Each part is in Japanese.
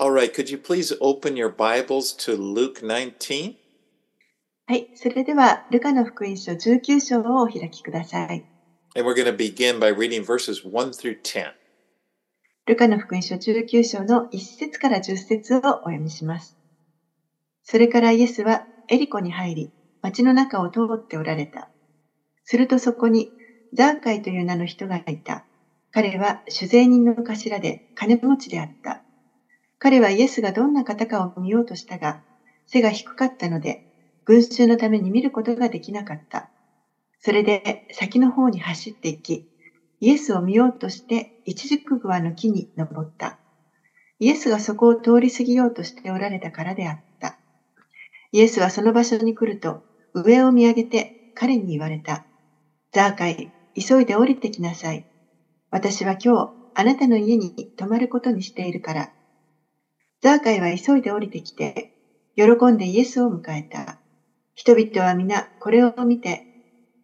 All right, could you please open your Bibles to Luke 19? はい、それでは、ルカの福音書19章をお開きください。And we're going to begin by reading verses 1 through 10. ルカの福音書19章の1節から10節をお読みします。それからイエスはエリコに入り、町の中を通っておられた。するとそこにザーカイという名の人がいた。彼は酒税人の頭で金持ちであった。彼はイエスがどんな方かを見ようとしたが、背が低かったので、群衆のために見ることができなかった。それで先の方に走っていき、イエスを見ようとして一軸グアの木に登った。イエスがそこを通り過ぎようとしておられたからであった。イエスはその場所に来ると、上を見上げて彼に言われた。ザーカイ、急いで降りてきなさい。私は今日、あなたの家に泊まることにしているから。ザーカイは急いで降りてきて、喜んでイエスを迎えた。人々は皆これを見て、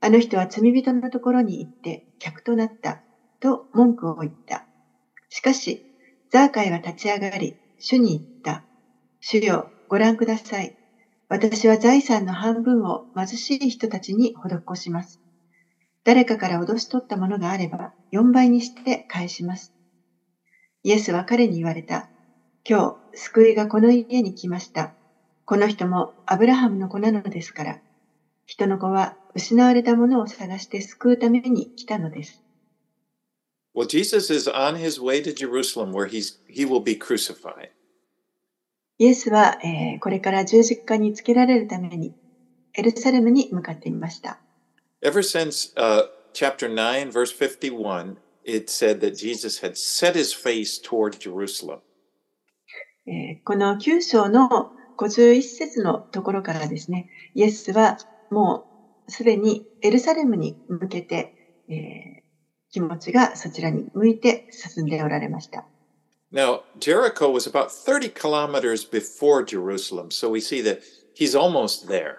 あの人は罪人のところに行って客となった、と文句を言った。しかし、ザーカイは立ち上がり、主に言った。主よ、ご覧ください。私は財産の半分を貧しい人たちに施します。誰かから脅し取ったものがあれば、4倍にして返します。イエスは彼に言われた。今日、救いがこの家に来ました。この人もアブラハムの子なのですから。人の子は失われたものを探して救うために来たのです。Well, Jesus is on his way to Jerusalem where he's, he will be crucified. イエスは、えーこれから十字架につけられるためにエルサレムに向かっていました。Ever since uh, chapter 9, verse 51, it said that Jesus had set his face toward Jerusalem. えーこの9章の51節のところからですね、イエスはもうすでにエルサレムに向けて、えー気持ちがそちらに向いて進んでおられました。Now, Jericho was about 30 kilometers before Jerusalem, so we see that he's almost there.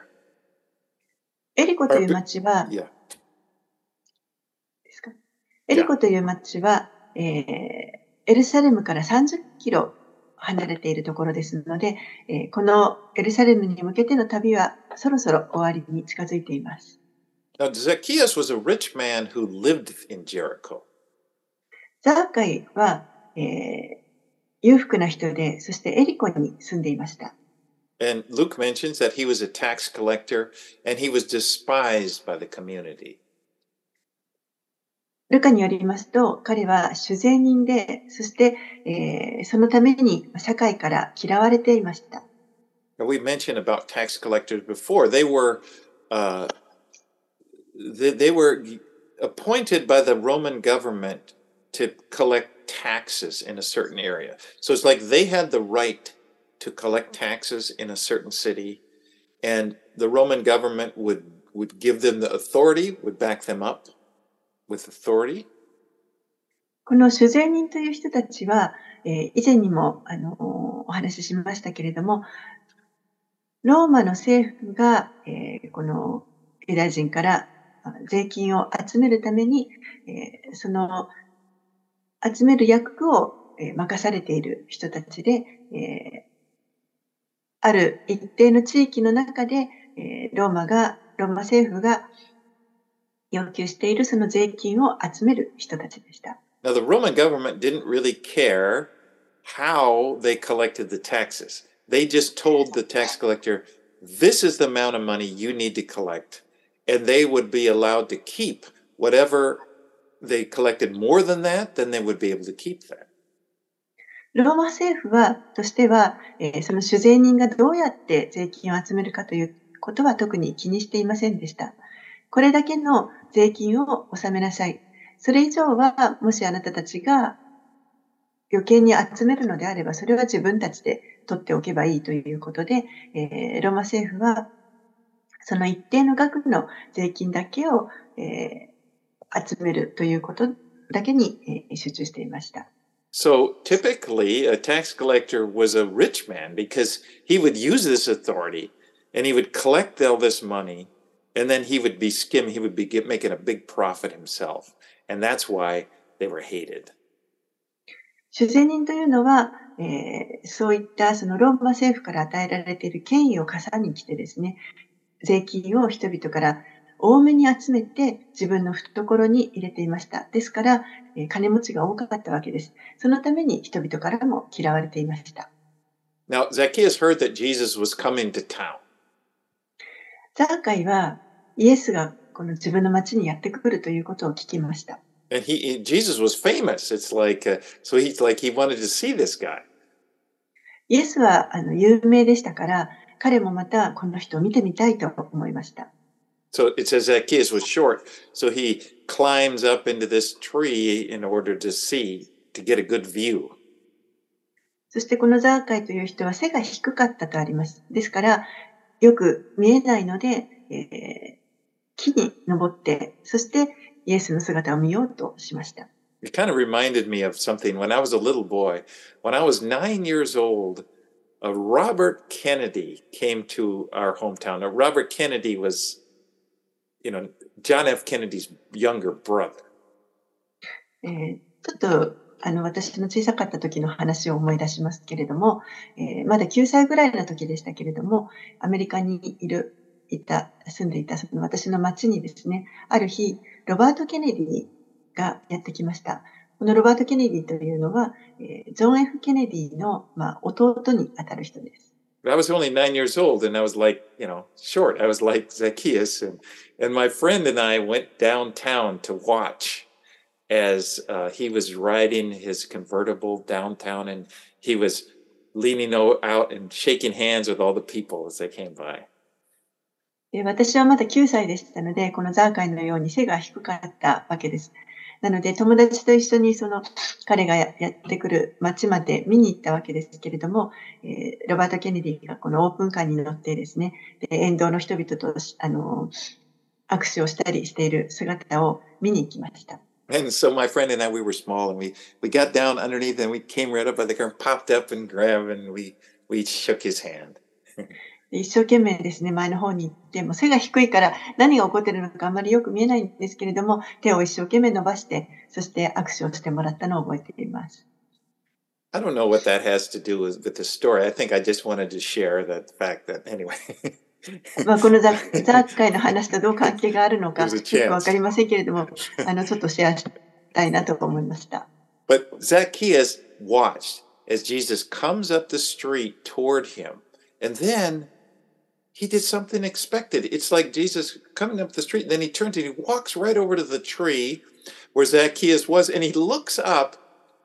エリコという町は、エリコという町は、えーエルサレムから30キロ離れているところですので、えーこのエルサレムに向けての旅はそろそろ終わりに近づいています。Now, Zacchaeus was a rich man who lived in Jericho. ザーカイは、えー裕福な人で、そしてエリコに住んでいました。And Luke mentions that he was a tax collector and he was despised by the community. ルカによりますと、彼は酒税人で、そして、えーそのために社会から嫌われていました。 Now, we mentioned about tax collectors before. They were uh, they, they were appointed by the Roman government to collect taxes in a certain area. So it's like they had the right to collect taxes in a certain city, and the Roman government would would give them the authority, would back them up With authority. この酒税人という人たちは、えー以前にもあのお話ししましたけれども、ローマの政府が、えーこのユダヤ人から税金を集めるために、えーその集める役を、任されている人たちで、えーある一定の地域の中で、えーローマが、ローマ政府が要求しているその税金を集める人たちでした。Now, the Roman government didn't really care how they collected the taxes. They just told the tax collector, this is the amount of money you need to collect. And they would be allowed to keep whatever they collected more than that, then they would be able to keep that. ローマ政府は、としては、えーその酒税人がどうやって税金を集めるかということは特に気にしていませんでした。これだけの税金を納めなさい。それ以上は、もしあなたたちが余計に集めるのであれば、それは自分たちで取っておけばいいということで、えーローマ政府は、その一定の額の税金だけを、えー集めるということだけに、えー集中していました。So typically, a tax collector was a rich man because he would use this authority and he would collect all this money and then he would be skim, he would be get, making a big profit himself. And that's why they were hated. 主税人というのは、えー、そういったそのローマ政府から与えられている権威を傘に来てですね、税金を人々から多めに集めて自分の懐に入れていました。ですから、えー、金持ちが多かったわけです。そのために人々からも嫌われていました。Now, Zacchaeus heard that Jesus was coming to town. ザーカイはイエスがこの自分の町にやってくるということを聞きました。And he, Jesus was famous. It's like, uh, so he's like he wanted to see this guy. イエスはあの有名でしたから、彼もまたこの人を見てみたいと思いました。So it says Zacchaeus was short, so he climbs up into this tree in order to see, to get a good view. そしてこのザーカイという人は背が低かったとあります。ですから、よく見えないので、えー、木に登って、そしてイエスの姿を見ようとしました。It kind of reminded me of something when I was a little boy. When I was nine years old, uh, Robert Kennedy came to our hometown. Now, Robert Kennedy was, you know, John F. Kennedy's younger brother. えー、ちょっとあの私の小さかった時の話を思い出しますけれども、えー、まだ9歳ぐらいの時でしたけれども、アメリカにいるいた、住んでいたその私の町にですね、ある日、ロバート・ケネディがやってきました。このロバート・ケネディというのは、えー、ジョン・ F・ ケネディの、まあ、弟にあたる人です。I was only nine years old and I was like, you know, short. I was like Zacchaeus. And, and my friend and I went downtown to watch as uh, he was riding his convertible downtown and he was leaning out and shaking hands with all the people as they came by. 私はまだ9歳でしたので、このザーカイのように背が低かったわけです。なので、友達と一緒にその彼がやってくる街まで見に行ったわけですけれども、えー、ロバート・ケネディがこのオープンカーに乗ってですね、で沿道の人々とあの握手をしたりしている姿を見に行きました。And so my friend and I, we were small and we, we got down underneath and we came right up by the car and popped up and grabbed and we, we shook his hand. 一生懸命ですね、前の方に行って、も背が低いから何が起こってるのかあんまりよく見えないんですけれども、手を一生懸命伸ばして、そして握手をしてもらったのを覚えています。I don't know what that has to do with, with the story. I think I just wanted to share the fact that, anyway. まあこのザザー会の話とどう関係があるのか、よくわかりませんけれども、あの、ちょっとシェアしたいなと思いました。But Zacchaeus watched as Jesus comes up the street toward him. And then he did something expected. It's like Jesus coming up the street, then he turns and he walks right over to the tree where Zacchaeus was, and he looks up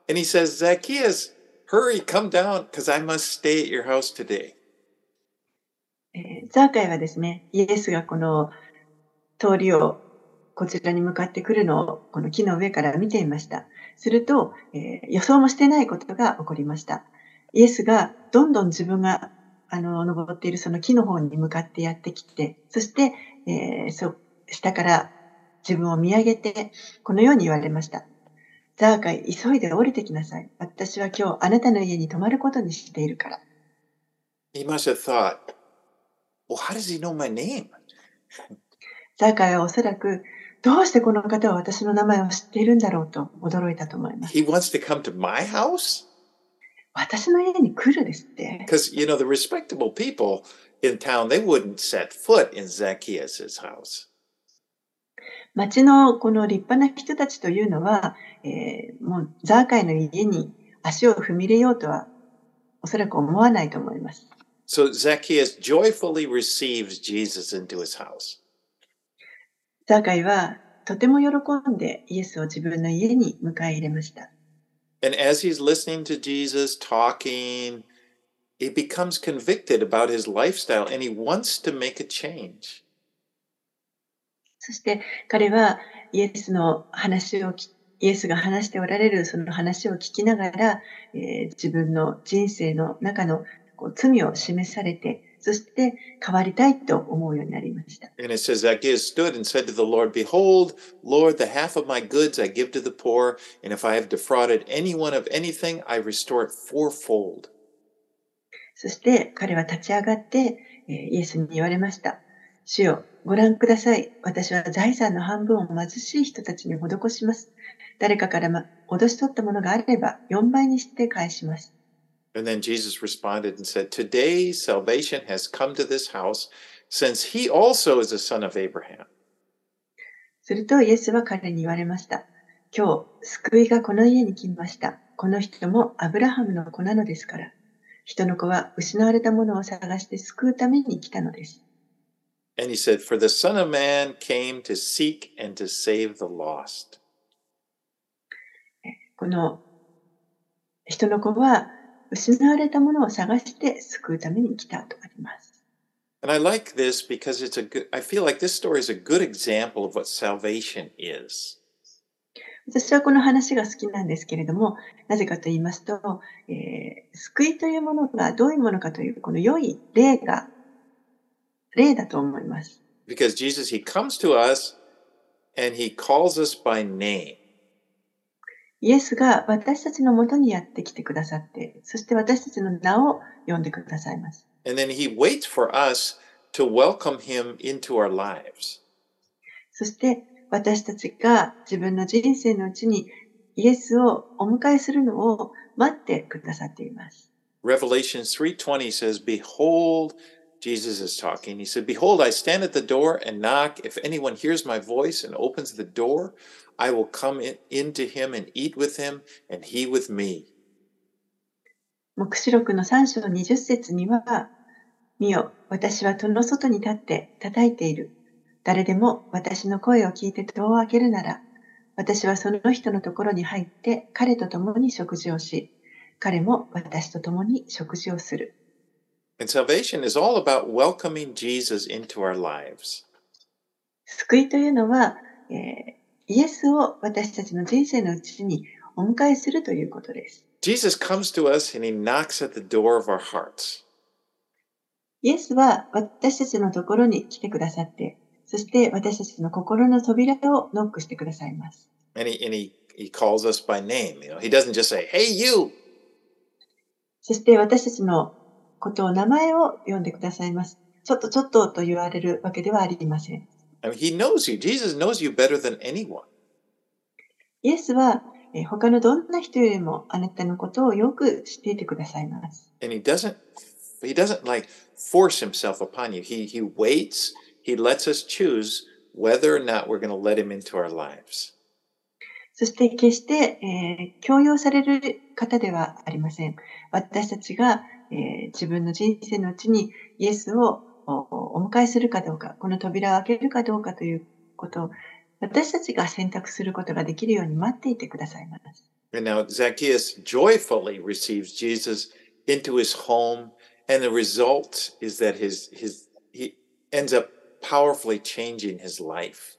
and he says, Zacchaeus, hurry, come down, because I must stay at your house today. ザーカイはですね、イエスがこの通りをこちらに向かってくるのをこの木の上から見ていました。すると、えー、予想もしてないことが起こりました。イエスがどんどん自分があの、登っているその木の方に向かってやってきて、そして、えー、そ、下から自分を見上げて、このように言われました。ザーカイ、急いで降りてきなさい。私は今日あなたの家に泊まることにしているから。He must have thought, well, how does he know my name? ザーカイはおそらく、どうしてこの方は私の名前を知っているんだろうと驚いたと思います。He wants to come to my house? 私の家に来るですって。Because, you know, the respectable people in town, they wouldn't set foot in Zacchaeus' house. 町のこの立派な人たちというのは、えー、もうザーカイの家に足を踏み入れようとはおそらく思わないと思います。So Zacchaeus joyfully receives Jesus into his house. ザーカイはとても喜んでイエスを自分の家に迎え入れました。And as he's listening to Jesus talking, he becomes convicted about his lifestyle and he wants to make a change. そして彼はイエスの話をイエスが話しておられるその話を聞きながら、えー、自分の人生の中のこう罪を示されてそして変わりたいと思うようになりました。And it says, Zacchaeus stood and said to the Lord, Behold, Lord, the half of my goods I give to the poor, and if I have defrauded anyone of anything, I restore it fourfold. そして彼は立ち上がって、イエスに言われました。主よ、ご覧ください。私は財産の半分を貧しい人たちに施します。誰かから、ま、脅し取ったものがあれば4倍にして返します。And then Jesus responded and said, Today salvation has come to this house, since he also is a son of Abraham. するとイエスは彼に言われました。今日、救いがこの家に来ました。この人もアブラハムの子なのですから。人の子は失われたものを探して救うために来たのです。And he said, For the Son of Man came to seek and to save the lost. この人の子は失われたものを探して救うために来たとあります。And I like this because it's a good, I feel like this story is a good example of what salvation is. 私はこの話が好きなんですけれども、なぜかと言いますと、えー救いというものがどういうものかという、この良い例が、例だと思います。Because Jesus, he comes to us and he calls us by name. イエスが私たちのもとにやってきてくださって、そして私たちの名を呼んでくださいます。And then he waits for us to welcome him into our lives. そして私たちが自分の人生のうちにイエスをお迎えするのを待ってくださっています。Revelation 3:20 says, "Behold, Jesus is talking. He said, "Behold, I stand at the door and knock. If anyone hears my voice and opens the door, I will come in, into him and eat with him, and he with me." 黙示録の3章20節には、見よ、私は戸の外に立って叩いている。誰でも私の声を聞いて戸を開けるなら、私はその人のところに入って彼と共に食事をし、彼も私と共に食事をする。And salvation is all about Jesus comes 救いというのは、えー、イエスを私たちの人生のうちにお迎えするということです。イエスは私たちのところに来てくださって、そして私たちの心の扉をノックしてくださいます。そして私たちのことを名前を呼んでくださいます。ちょっとちょっとと言われるわけではありません。I mean, he knows you. Jesus knows you better than anyone. イエスはえー他のどんな人よりもあなたのことをよく知っていてくださいます。And he doesn't he doesn't like force himself upon you. He he waits, he lets us choose whether or not we're going to let him into our lives. そして決して、えー強要される方ではありません。私たちが、えー自分の人生のうちにイエスをおお迎えするかどうか、この扉を開けるかどうかということを私たちが選択することができるように待っていてくださいます。And now Zacchaeus joyfully receives Jesus into his home, and the result is that his his he ends up powerfully changing his life.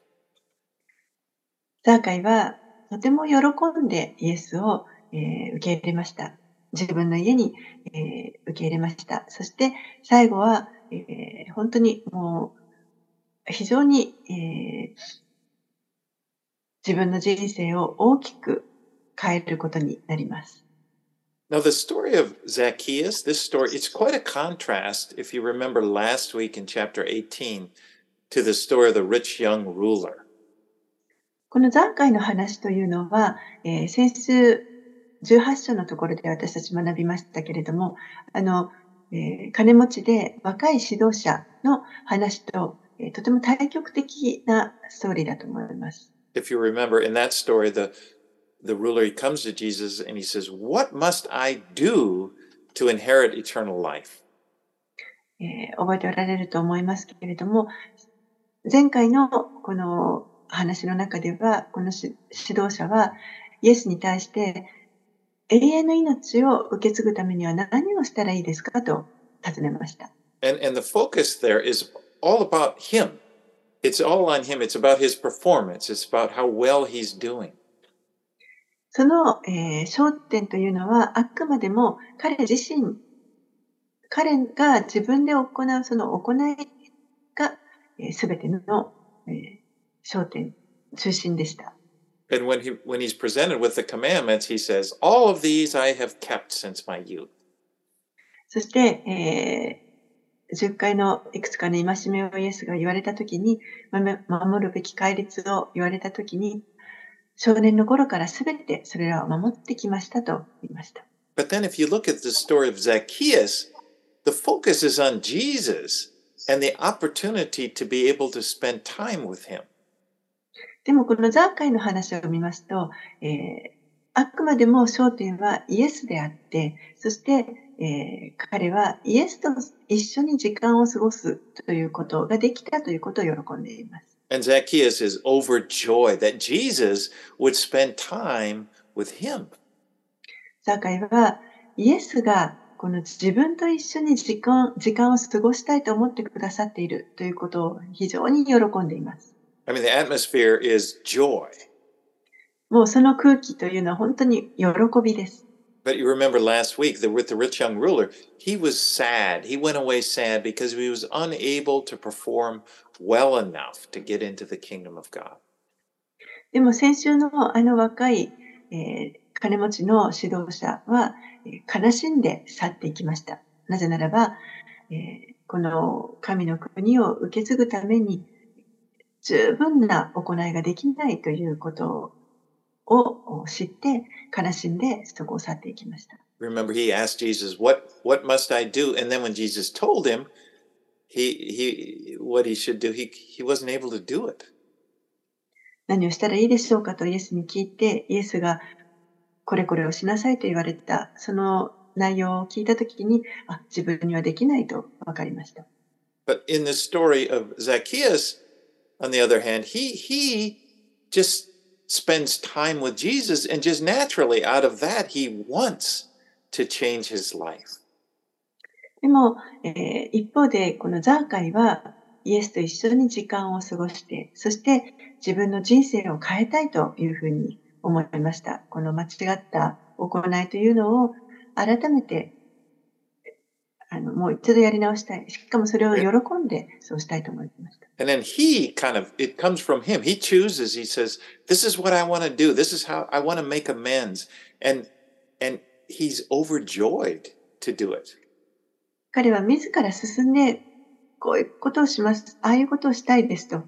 ザーカイはとても喜んでイエスを、えー受け入れました。自分の家に、えー受け入れました。そして最後は、えー本当にもう非常に、えー自分の人生を大きく変えることになります。Now, the story of Zacchaeus, this story, it's quite a contrast, if you remember last week in chapter 18, to the story of the rich young ruler. このザーカイの話というのは、えー先週18章のところで私たち学びましたけれども、あの、えー金持ちで若い指導者の話と、えーとても対極的なストーリーだと思います。If you remember in that story, the, the ruler, he comes to Jesus and he says, What must I do to inherit eternal life? えー覚えておられると思いますけれども、前回のこの話の中では、このし指導者はイエスに対して永遠の命を受け継ぐためには何をしたらいいですかと尋ねました。And, and the focus there is all about him. It's all on him. It's about his performance. It's about how well he's doing. その、えー焦点というのはあくまでも彼自身、彼が自分で行うその行いが、えー、全ての、えー焦点、中心でした。And when he when he's presented with the commandments, he says, "All of these I have kept since my youth." そして、えー10回のいくつかの戒めをイエスが言われたときに、まめ守るべき戒律を言われたときに、少年の頃からすべてそれらを守ってきましたと言いました。 But then if you look at the story of Zacchaeus, the focus is on Jesus and the opportunity to be able to spend time with him. でもこのザーカイの話を見ますと、えーあくまでも焦点はイエスであって、そして、えー彼はイエスと一緒に時間を過ごすということができたということを喜んでいます。And Zacchaeus is overjoyed that Jesus would spend time with him. ザーカイはイエスがこの自分と一緒に時間時間を過ごしたいと思ってくださっているということを非常に喜んでいます。I mean, the atmosphere is joy. もうその空気というのは本当に喜びです。But you remember last week that with the rich young ruler, he was sad. He went away sad because he was unable to perform well enough to get into the kingdom of God. でも先週のあの若い、えー金持ちの指導者は、えー悲しんで去っていきました。なぜならば、えーこの神の国を受け継ぐために十分な行いができないということを知って悲しんでそこを去っていきました。Remember, he asked Jesus, "What what must I do?" And then when Jesus told him, he he what he should do, he he wasn't able to do it. 何をしたらいいでしょうかとイエスに聞いて、イエスがこれこれをしなさいと言われた、その内容を聞いたときに、あ、自分にはできないと分かりました。But in the story of Zacchaeus, on the other hand, he he just spends time with Jesus, and just naturally out of that, he wants to change his life. でも、えー一方で、このザーカイはイエスと一緒に時間を過ごして、そして自分の人生を変えたいというふうに思いました。この間違った行いというのを改めて、あの、もう一度やり直したい。しかもそれを喜んでそうしたいと思いました。And then he kind of, it comes from him. He chooses, he says, this is what I want to do. This is how I want to make amends. And, and he's overjoyed to do it. 彼は自ら進んで、こういうことをします。ああいうことをしたいですと。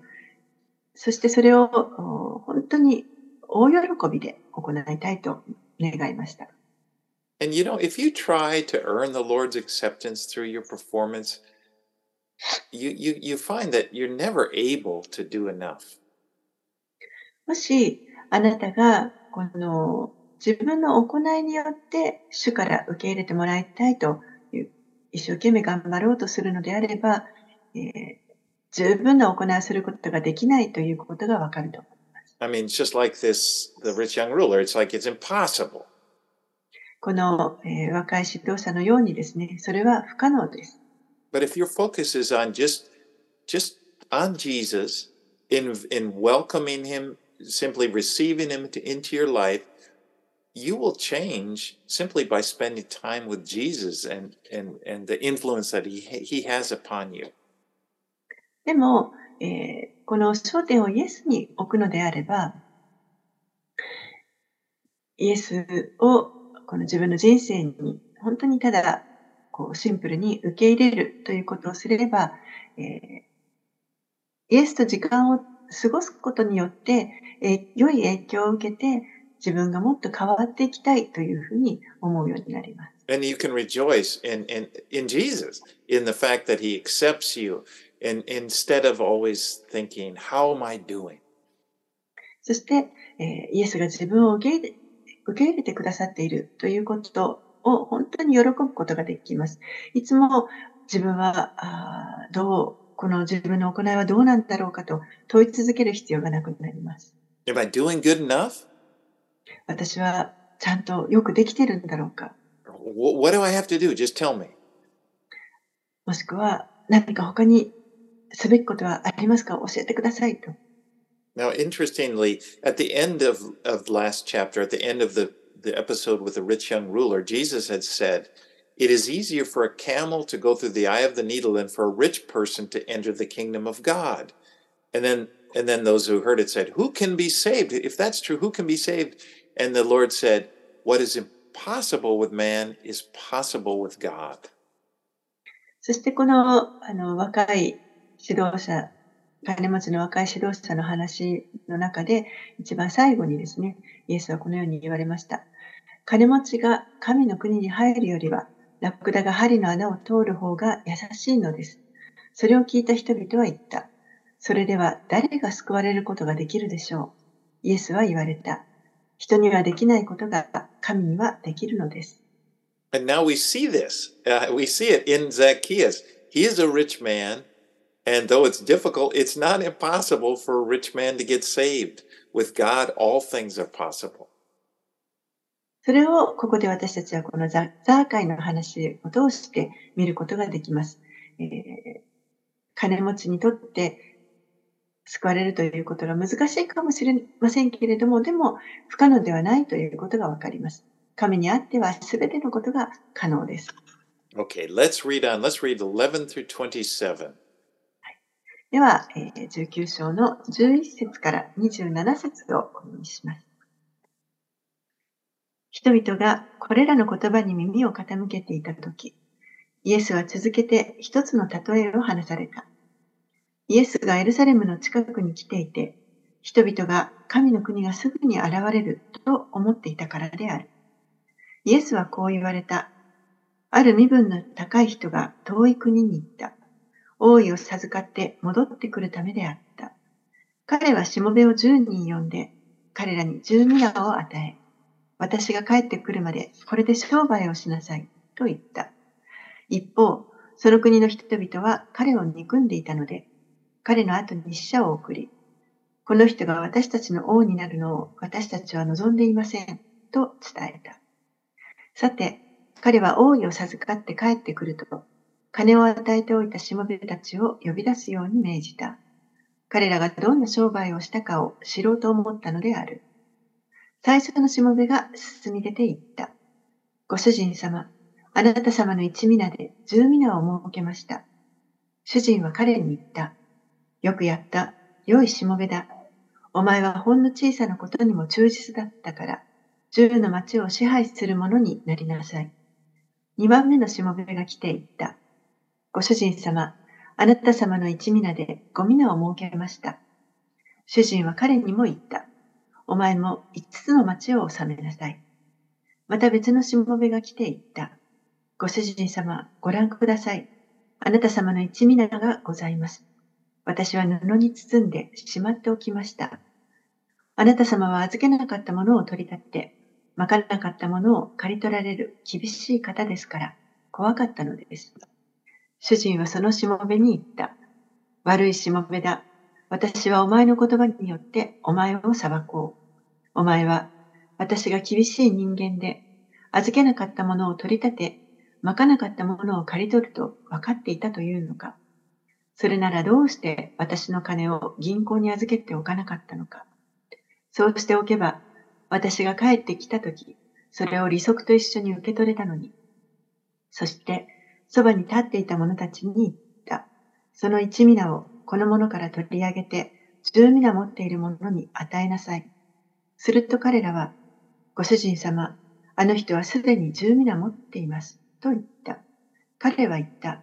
そしてそれをお本当に大喜びで行いたいと願いました。And you know, if you try to earn the Lord's acceptance through your performance, you, you, you find that you're never able to do enough. もしあなたがこの自分の行いによって主から受け入れてもらいたいという一生懸命頑張ろうとするのであれば、えー十分な行いをすることができないということがわかると思います。 I mean, it's just like this, the rich young ruler. It's like it's impossible. この、えー若い指導者のようにですね、それは不可能です。But if your focus is on just, just on Jesus, in, in welcoming him, simply receiving him to, into your life, you will change simply by spending time with Jesus and, and, and the influence that he, he has upon you. でも、えーこの焦点をイエスに置くのであれば、イエスをこの自分の人生に本当にただこうシンプルに受け入れるということをすれば、えーイエスと時間を過ごすことによって、えー良い影響を受けて自分がもっと変わっていきたいというふうに思うようになります。And you can rejoice in, in, in Jesus, in the fact that he accepts you, and instead of always thinking, how am I doing? そして、えーイエスが自分を受け入れ受け入れてくださっているということを本当に喜ぶことができます。いつも自分はあーどう、この自分の行いはどうなんだろうかと問い続ける必要がなくなります。Am I doing good enough? 私はちゃんとよくできてるんだろうか Wh- What do I have to do? Just tell me. もしくは何か他にすべきことはありますか？教えてくださいと。Now, interestingly, at the end of, of last chapter, at the end of the, the episode with the rich young ruler, Jesus had said, It is easier for a camel to go through the eye of the needle than for a rich person to enter the kingdom of God. And then and then those who heard it said, Who can be saved? If that's true, who can be saved? And the Lord said, What is impossible with man is possible with God. そしてこのあの若い指導者、 金持ちの若い指導者の話の中で、一番最後にですね、イエスはこのように言われました。金持ちが神の国に入るよりは、ラクダが針の穴を通る方が優しいのです。それを聞いた人々は言った。それでは誰が救われることができるでしょう？イエスは言われた。人にはできないことが神にはできるのです。And now we see this. Uh, we see it in Zacchaeus. He is a rich man, and though it's difficult, it's not impossible for a rich man to get saved. With God, all things are possible. それをここで私たちはこのザザー会の話を通して見ることができます。えー、金持ちにとって救われるということが難しいかもしれませんけれども、でも不可能ではないということがわかります。神にあってはすべてのことが可能です。Okay, let's read on. Let's read 11 through 27. では、えー、19章の11節から27節をお読みします。人々がこれらの言葉に耳を傾けていたとき、イエスは続けて一つの例えを話された。イエスがエルサレムの近くに来ていて、人々が神の国がすぐに現れると思っていたからである。イエスはこう言われた。ある身分の高い人が遠い国に行った。王位を授かって戻ってくるためであった。彼はしもべを十人呼んで、彼らに十皆を与え、私が帰ってくるまでこれで商売をしなさい、と言った。一方、その国の人々は彼を憎んでいたので、彼の後に死者を送り、この人が私たちの王になるのを私たちは望んでいません、と伝えた。さて、彼は王位を授かって帰ってくると、金を与えておいたしもべたちを呼び出すように命じた。彼らがどんな商売をしたかを知ろうと思ったのである。最初のしもべが進み出て行った。ご主人様、あなた様の一皆で十皆を設けました。主人は彼に言った。よくやった。良いしもべだ。お前はほんの小さなことにも忠実だったから、十の町を支配する者になりなさい。二番目のしもべが来て言った。ご主人様、あなた様の一皆でご皆を設けました。主人は彼にも言った。お前も五つの町を治めなさい。また別のしもべが来て言った。ご主人様、ご覧ください。あなた様の一皆がございます。私は布に包んでしまっておきました。あなた様は預けなかったものを取り立って、まかなかったものを刈り取られる厳しい方ですから、怖かったのです。主人はそのしもべに言った。悪いしもべだ。私はお前の言葉によってお前を裁こう。お前は私が厳しい人間で、預けなかったものを取り立て、まかなかったものを刈り取ると分かっていたというのか。それならどうして私の金を銀行に預けておかなかったのか。そうしておけば、私が帰ってきたとき、それを利息と一緒に受け取れたのに。そして、そばに立っていた者たちに言った。その一皆をこの者から取り上げて、十皆持っている者に与えなさい。すると彼らは、ご主人様、あの人はすでに十皆持っています。と言った。彼は言った。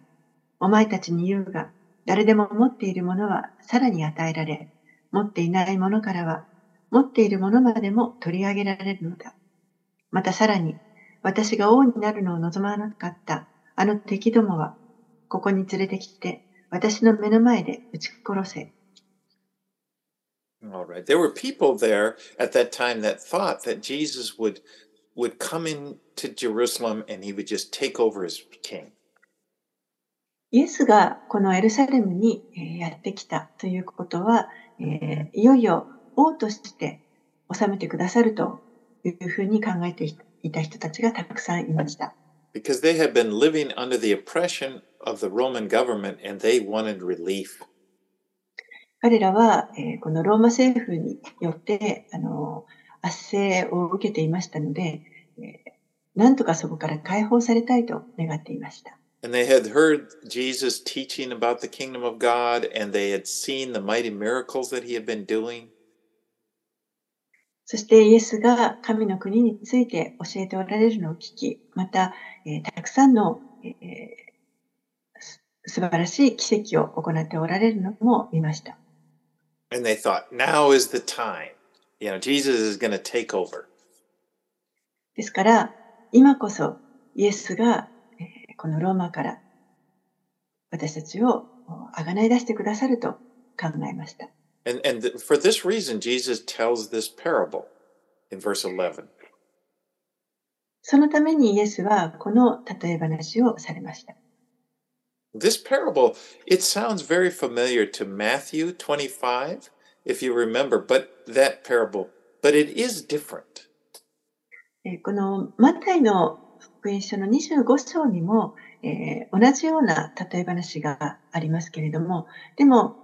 お前たちに言うが、誰でも持っているものはさらに与えられ、持っていないものからは持っているものまでも取り上げられるのだ。またさらに、私が王になるのを望まなかったあの敵どもは、ここに連れてきて、私の目の前で撃ち殺せ。All right. There were people there at that time that thought that Jesus would would come into Jerusalem and he would just take over as king. イエスがこのエルサレムにやってきたということは、えー、いよいよ王として治めてくださるというふうに考えていた人たちがたくさんいました。Because they had been living under the oppression of the Roman government and they wanted relief. 彼らは、えー、このローマ政府によってあの圧政を受けていましたので、えー、なんとかそこから解放されたいと願っていました。And they had heard Jesus teaching about the kingdom of God and they had seen the mighty miracles that he had been doing. そしてイエスが神の国について教えておられるのを聞き、また、えー、たくさんの、えー、素晴らしい奇跡を行っておられるのも見ました。And they thought, now is the time. You know, Jesus is going to take over. ですから、今こそイエスが、えーこのローマから私たちをあがない出してくださると考えました。And, and th- for this reason, Jesus tells this parable in verse 11. そのためにイエスはこの例え話をされました。 This parable, it sounds very familiar to Matthew 25, if you remember, but that parable, but it is different. えーこのマタイの福音書の25章にも、えー同じような例え話がありますけれども、でも、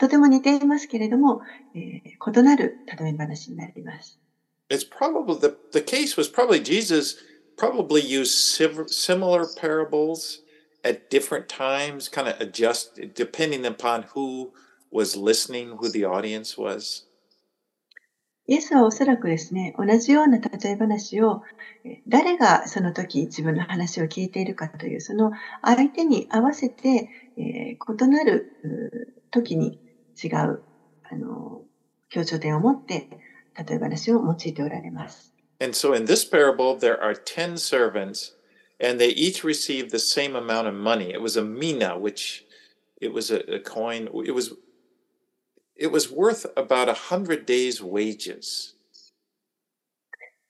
とても似ていますけれども、えー異なる例え話になります。It's probably the, the case was probably Jesus probably used similar parables at different times, kind of adjust depending upon who was listening, who the audience was. イエスはおそらくですね、同じような例え話を、えー誰がその時自分の話を聞いているかという、その相手に合わせて、えー異なる時に違う、あの、強調点を持って、例え話を用いておられます。And so in this parable, there are 10 servants, and they each received the same amount of money. It was a mina, which it was a, a coin. It was it was worth about a hundred days' wages.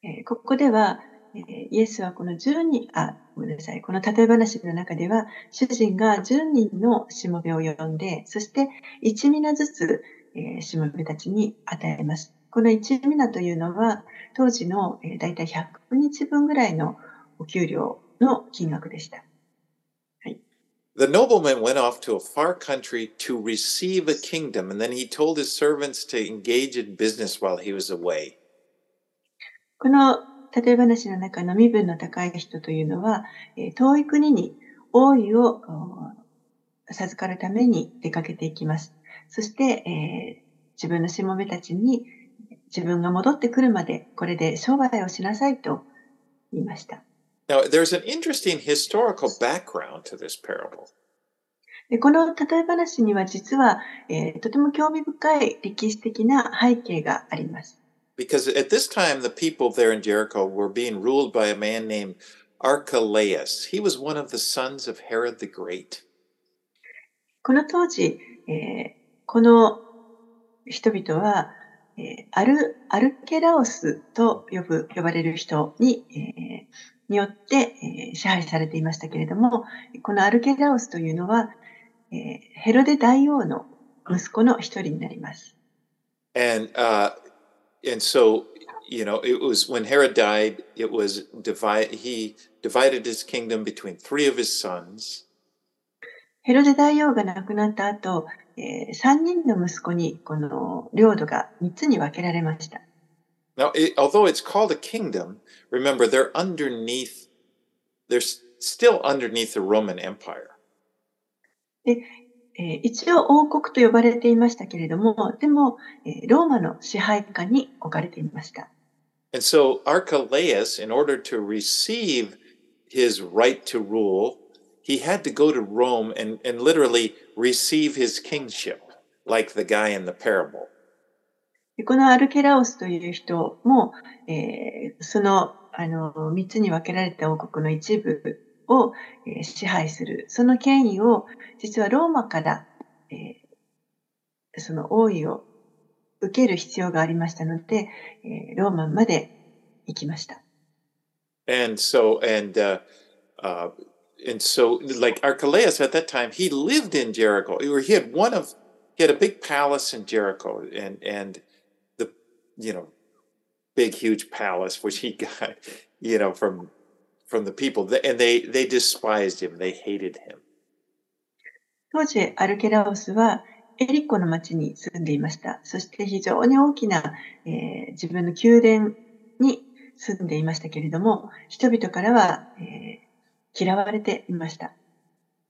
えーここでは、えーイエスはこの10人、あ、ごめんなさい、この例え話の中では、主人が10人のしもべを呼んで、そして1ミナずつ、えーしもべたちに与えます。この1ミナというのは、当時の、えー、大体100日分ぐらいのお給料の金額でした。The nobleman went off to a far country to receive a kingdom, and then he told his servants to engage in business while he was away. この例え話の中の身分の高い人というのは、えー遠い国に王位をお授かるために出かけていきます。そして、えー自分のしもべたちに自分が戻ってくるまでこれで商売をしなさいと言いました。Now, there's an interesting historical background to this parable. でこの例え話には実は、えーとても興味深い歴史的な背景があります。Because at this time, the people there in Jericho were being ruled by a man named Archelaus. He was one of the sons of Herod the Great. この当時、えーこの人々は、えーアルアルケラオスと呼ぶ呼ばれる人に,、えーによって、えー支配されていましたけれども、このアルケラオスというのは、えーヘロデ大王の息子の一人になります。 And uh, and so, you know, it was when Herod died, it was divide he divided his kingdom between three of his sons. ヘロデ大王が亡くなった後、えー、3人の息子にこの領土が3つに分けられました。 Now, it, although it's called a kingdom, remember they're underneath, they're s- still underneath the Roman Empire. えー一応王国と呼ばれていましたけれども、でも、えーローマの支配下に置かれていました。And so Archelaus, in order to receive his right to rule, he had to go to Rome and, and literally receive his kingship, like the guy in the parable. でこのアルケラオスという人も、えーそのあの3つに分けられた王国の一部を、えー支配する、その権威を実はローマから、えーその王位を受ける必要がありましたので、えーローマまで行きました。And so, and, uh, uh, and so, like Archelaus at that time, he lived in Jericho. Or he had one of, he had a big palace in Jericho, and and the, you know, big huge palace which he got, you know, from from the people, and they they despised him, they hated him. 当時、アルケラオスはエリコの町に住んでいました。そして非常に大きな、えー自分の宮殿に住んでいましたけれども、人々からは、えー嫌われていました。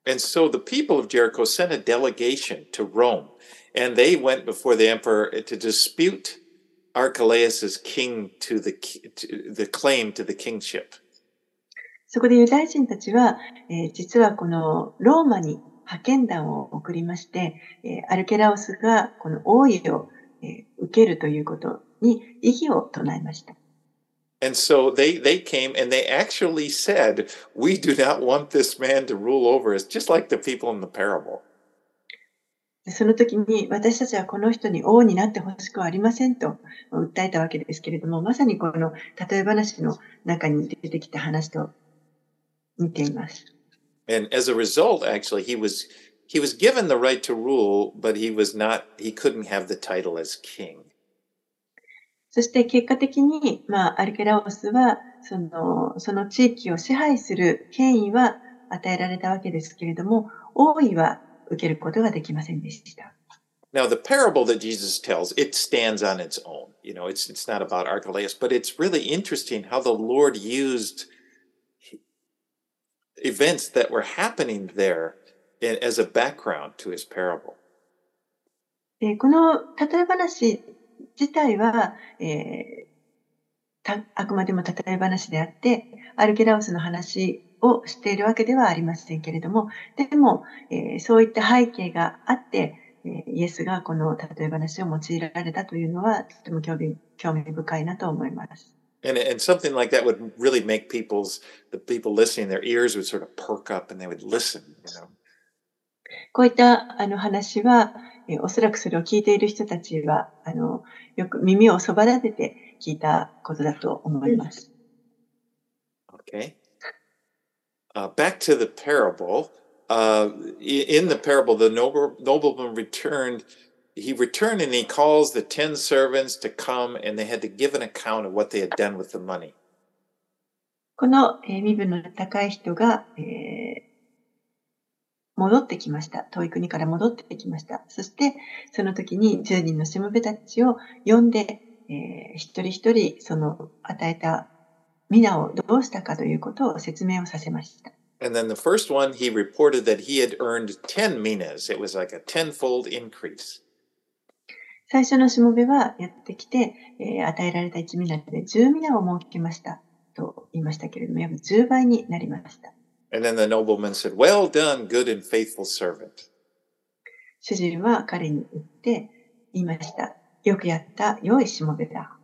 And so the people of Jericho sent a delegation to Rome, and they went before the emperor to dispute Archelaus's king to the ki- to the claim to the kingship. そこでユダヤ人たちは、えー実はこのローマに派遣団を送りまして、えーアルケラオスがこの王位を、えー受けるということに異議を唱えました。And so they, they came and they actually said, We do not want this man to rule over us, just like the people in the parable. その時に私たちはこの人に王になってほしくはありませんと訴えたわけですけれども、まさにこの例え話の中に出てきた話と似ています。And as a result, actually, he was he was given the right to rule, but he was not he couldn't have the title as king. そして結果的に、まあ、アルケラオスはそのその地域を支配する権威は与えられたわけですけれども、王位は受けることができませんでした。Now, the parable that Jesus tells, it stands on its own. You know, it's it's not about Archelaus, but it's really interesting how the Lord used events that were happening there in, as a background to his parable. この例え話自体は、えーたあくまでも例え話であって、アルケラオスの話をしているわけではありませんけれども、でも、えーそういった背景があって、えーイエスがこの例え話を用いられたというのは、とても興味興味深いなと思います。And, and something like that would really make people's the people listening their ears would sort of perk up and they would listen you know こういったあの話は、えーおそらくそれを聞いている人たちは、あのよく耳をそば立てて聞いたことだと思います。 okay uh, back to the parable uh, i- in the parable the noble, nobleman returned he returned and he calls the 10 servants to come and they had to give an account of what they had done with the money この、えー身分の高い人が、えー戻ってきました。遠い国から戻ってきました。そして、その時に10人のしもべたちを呼んで、えー一人一人その与えた皆をどうしたかということを説明をさせました。and then the first one he reported that he had earned 10 minas it was like a tenfold increase 最初のしもべはやってきて、えー与えられた一皆で10皆を設けましたと言いましたけれども、約10倍になりました。and then the nobleman said well done good and faithful servant 主人は彼に言って言いました。よくやった、良いしもべだ。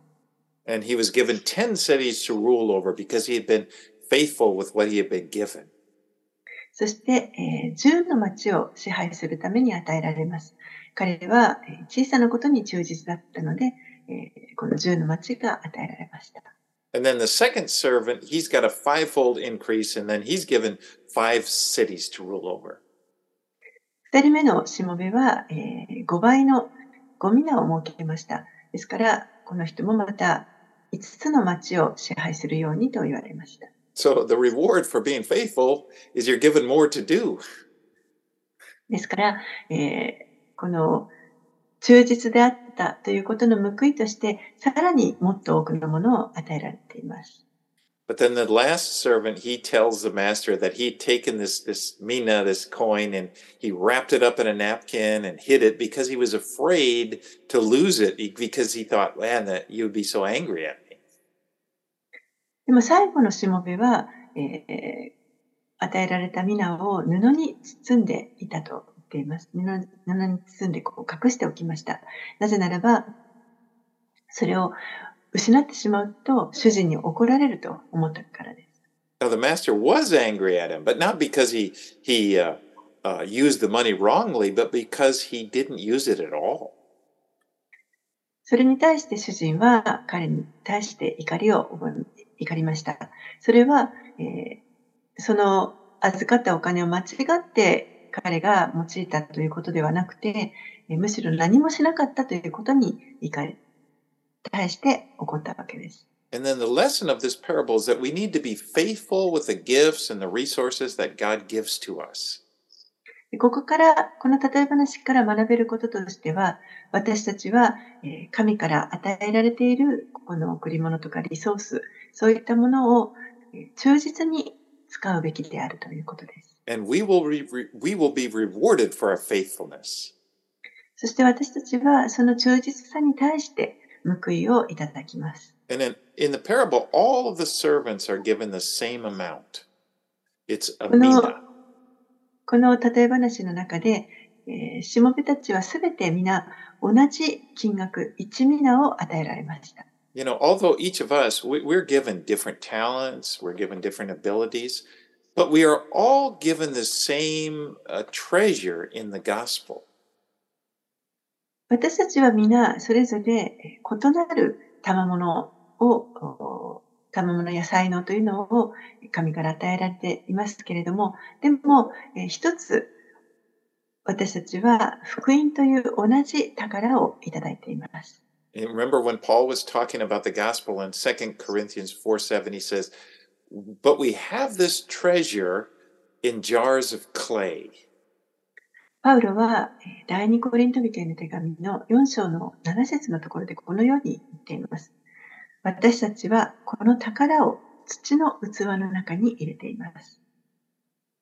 And he was given 10 cities to rule over because he had been faithful with what he had been given. そして、えー10の町を支配するために与えられます。彼はえー小さなことに忠実だったので、えーこの10の町が与えられました。And then the second servant, he's got a fivefold increase, and then he's given five cities to rule over. 2人目のしもべは、え5倍の5皆を設けました。ですから、この人もまた5つの町を支配するようにと言われました。So the reward for being faithful is you're given more to do. ですから、えーこの忠実であったということの報いとして、さらにもっと多くのものを与えられています。But then the last servant, he tells the master that he'd taken this, this mina, this coin, and he wrapped it up in a napkin and hid it because he was afraid to lose it because he thought, man, that you would be so angry at me. でも最後のしもべは、えー与えられた皆を布に包んでいたと言っています。布布に包んでこう隠しておきました。なぜならば、それを失ってしまうと主人に怒られると思ったからです。Now the master was angry at him, but not because he he uh, uh, used the money wrongly, but because he didn't use it at all. それに対して主人は彼に対して怒りを怒りました。それは、えーその預かったお金を間違って彼が用いたということではなくて、えーむしろ何もしなかったということに怒り、対して怒ったわけです。And then the lesson of this parable is that we need to be faithful with the gifts and the resources that God gives to us. でここから、この例え話から学べることとしては、私たちは、えー神から与えられているこの贈り物とかリソース、そういったものをえー忠実に使うべきであるということです。And we will re- re- we will be rewarded for our faithfulness. そして私たちはその忠実さに対して報いをいただきます。 And in, in the parable, all of the servants are given the same amount. It's a この mina. この例え話の中で、えーしもべたちはすべて皆同じ金額、1ミナを与えられました。 You know, although each of us, we, we're given different talents, we're given different abilities, but we are all given the same uh, treasure in the gospel. 私たちは皆それぞれ異なる賜物を、賜物や才能というのを神から与えられていますけれども、でも一つ私たちは福音という同じ宝をいただいています。Remember when Paul was talking about the gospel in 2 Corinthians 4 7, he says, But we have this treasure in jars of clay. パウロは第二コリント人への手紙の4章の7節のところでこのように言っています。私たちはこの宝を土の器の中に入れています。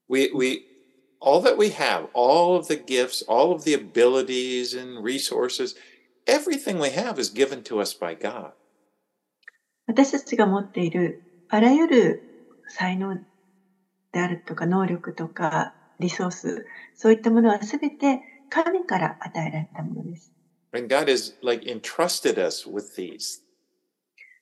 We, we, all that we have, all of the gifts, all of the abilities and resources, everything we have is given to us by God. 私たちが持っているあらゆる才能であるとか能力とかリソース、そういったものはすべて神から与えられたものです。And God has like entrusted us with these.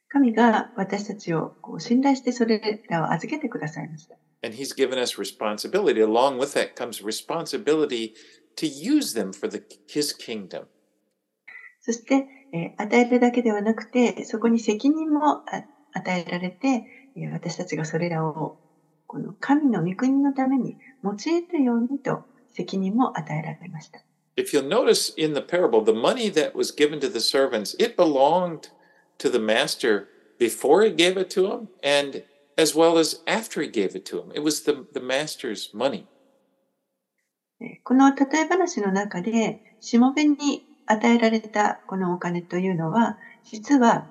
神が私たちをこう信頼してそれらを預けてくださいました。And He's given us responsibility. Along with that comes responsibility to use them for the, His kingdom. そして、えー、与えるだけではなくて、そこに責任も与えられて、私たちがそれらをこの神の御国のために用いるようにと責任も与えられました。If you'll notice in the parable, the money that was given to the servants, it belonged to the master before he gave it to him and as well as after he gave it to him. It was the, the master's money. この例え話の中で、しもべに与えられたこのお金というのは、実は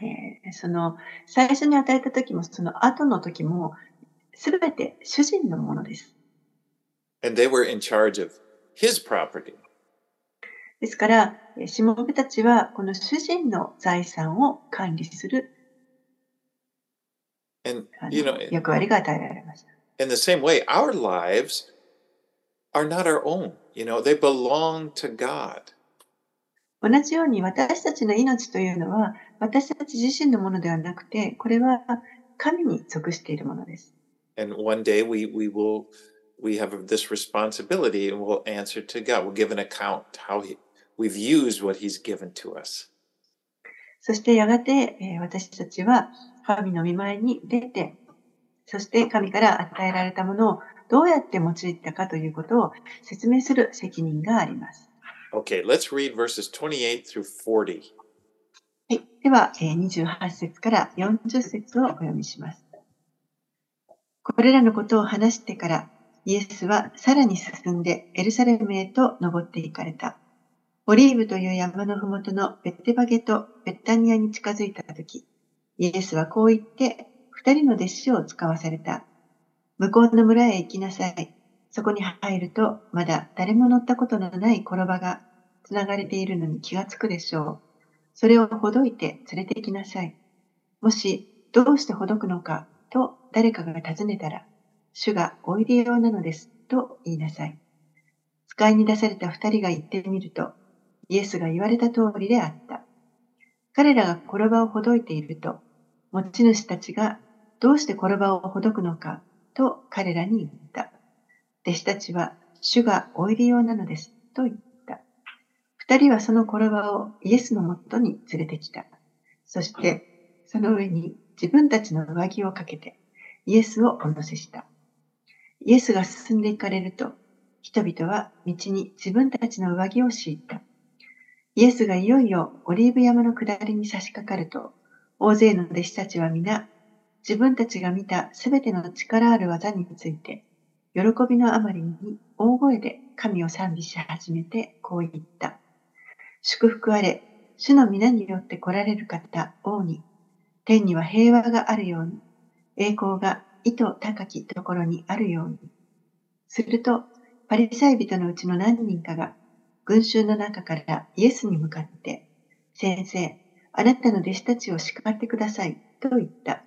えー、その最初に与えた時もその後の時もすべて主人のものです。And they were in charge of his property. ですから、しもべたちはこの主人の財産を管理する And, you know, 役割が与えられました。In the same way, our lives are not our own. You know, they belong to God. 同じように私たちの命というのは私たち自身のものではなくて、これは神に属しているものです。And one day we, we will we have this responsibility and we'll answer to God. We'll give an account how he, we've used what He's given to us. そしてやがて、えー、私たちは神の御前に出て、そして神から与えられたものをどうやって用いたかということを説明する責任があります。Okay, let's read verses 28 through 40. はい、では、28節から40節をお読みします。これらのことを話してから、イエスはさらに進んでエルサレムへと登っていかれた。オリーブという山のふもとのベッテバゲとベッタニアに近づいたとき、イエスはこう言って二人の弟子を使わされた。向こうの村へ行きなさい。そこに入ると、まだ誰も乗ったことのない転ばがつながれているのに気がつくでしょう。それをほどいて連れて行きなさい。もし、どうしてほどくのかと誰かが尋ねたら、主がおいでようなのですと言いなさい。使いに出された二人が言ってみると、イエスが言われた通りであった。彼らが転ばをほどいていると、持ち主たちがどうして転ばをほどくのかと彼らに言った。弟子たちは主がおいでようなのですと言った。二人はその転ばをイエスのもとに連れてきた。そしてその上に自分たちの上着をかけてイエスをお乗せした。イエスが進んでいかれると、人々は道に自分たちの上着を敷いた。イエスがいよいよオリーブ山の下りに差し掛かると、大勢の弟子たちは皆、自分たちが見たすべての力ある技について、喜びのあまりに大声で神を賛美し始めてこう言った。祝福あれ、主の皆によって来られる方、王に、天には平和があるように、栄光が意図高きところにあるように。すると、パリサイ人のうちの何人かが、群衆の中からイエスに向かって、先生、あなたの弟子たちを叱ってください、と言った。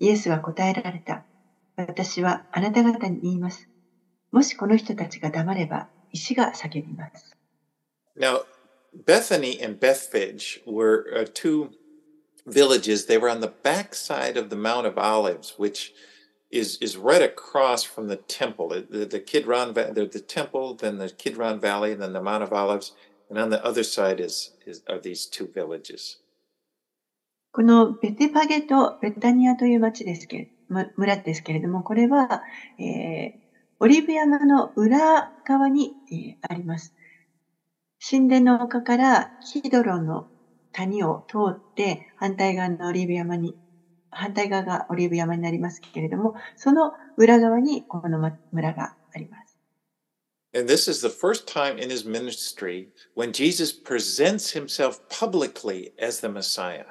イエスは答えられた。私はあなた方に言います。もしこの人たちが黙れば、石が叫びます。Now, Bethany and Bethphage were uh, two villages. They were on the backside of the Mount of Olives, which is is right across from the temple. The, the Kidron, the, the temple, then the Kidron Valley, and then the Mount of Olives, and on the other side is, is are these two villages. このベテパゲとベタニアという町ですけ村ですけれども、これは、えー、オリーブ山の裏側に、えー、あります。 神殿の丘からキドロンの谷を通って反対側のオリーブ山に、反対側がオリーブ山になりますけれども、その裏側にこの村があります。And this is the first time in his ministry when Jesus presents himself publicly as the Messiah.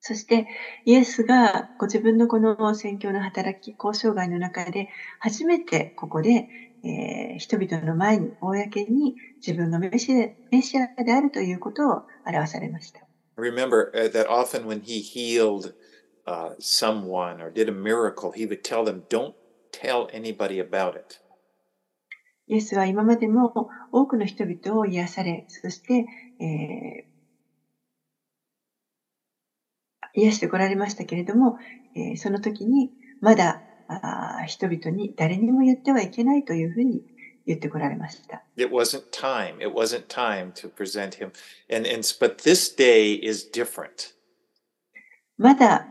そしてイエスがご自分のこの宣教の働き、交渉外の中で初めてここで、えー、人々の前に公に自分がメシメシアであるということを表されました。Remember that often when he healed uh, someone or did a miracle, he would tell them, don't tell anybody about it. イエスは今までも多くの人々を癒され、そして、えー癒してこられましたけれども、えー、その時にまだあ人々に誰にも言ってはいけないというふうに言ってこられました。It wasn't time. It wasn't time to present him. And, and, but this day is different. まだ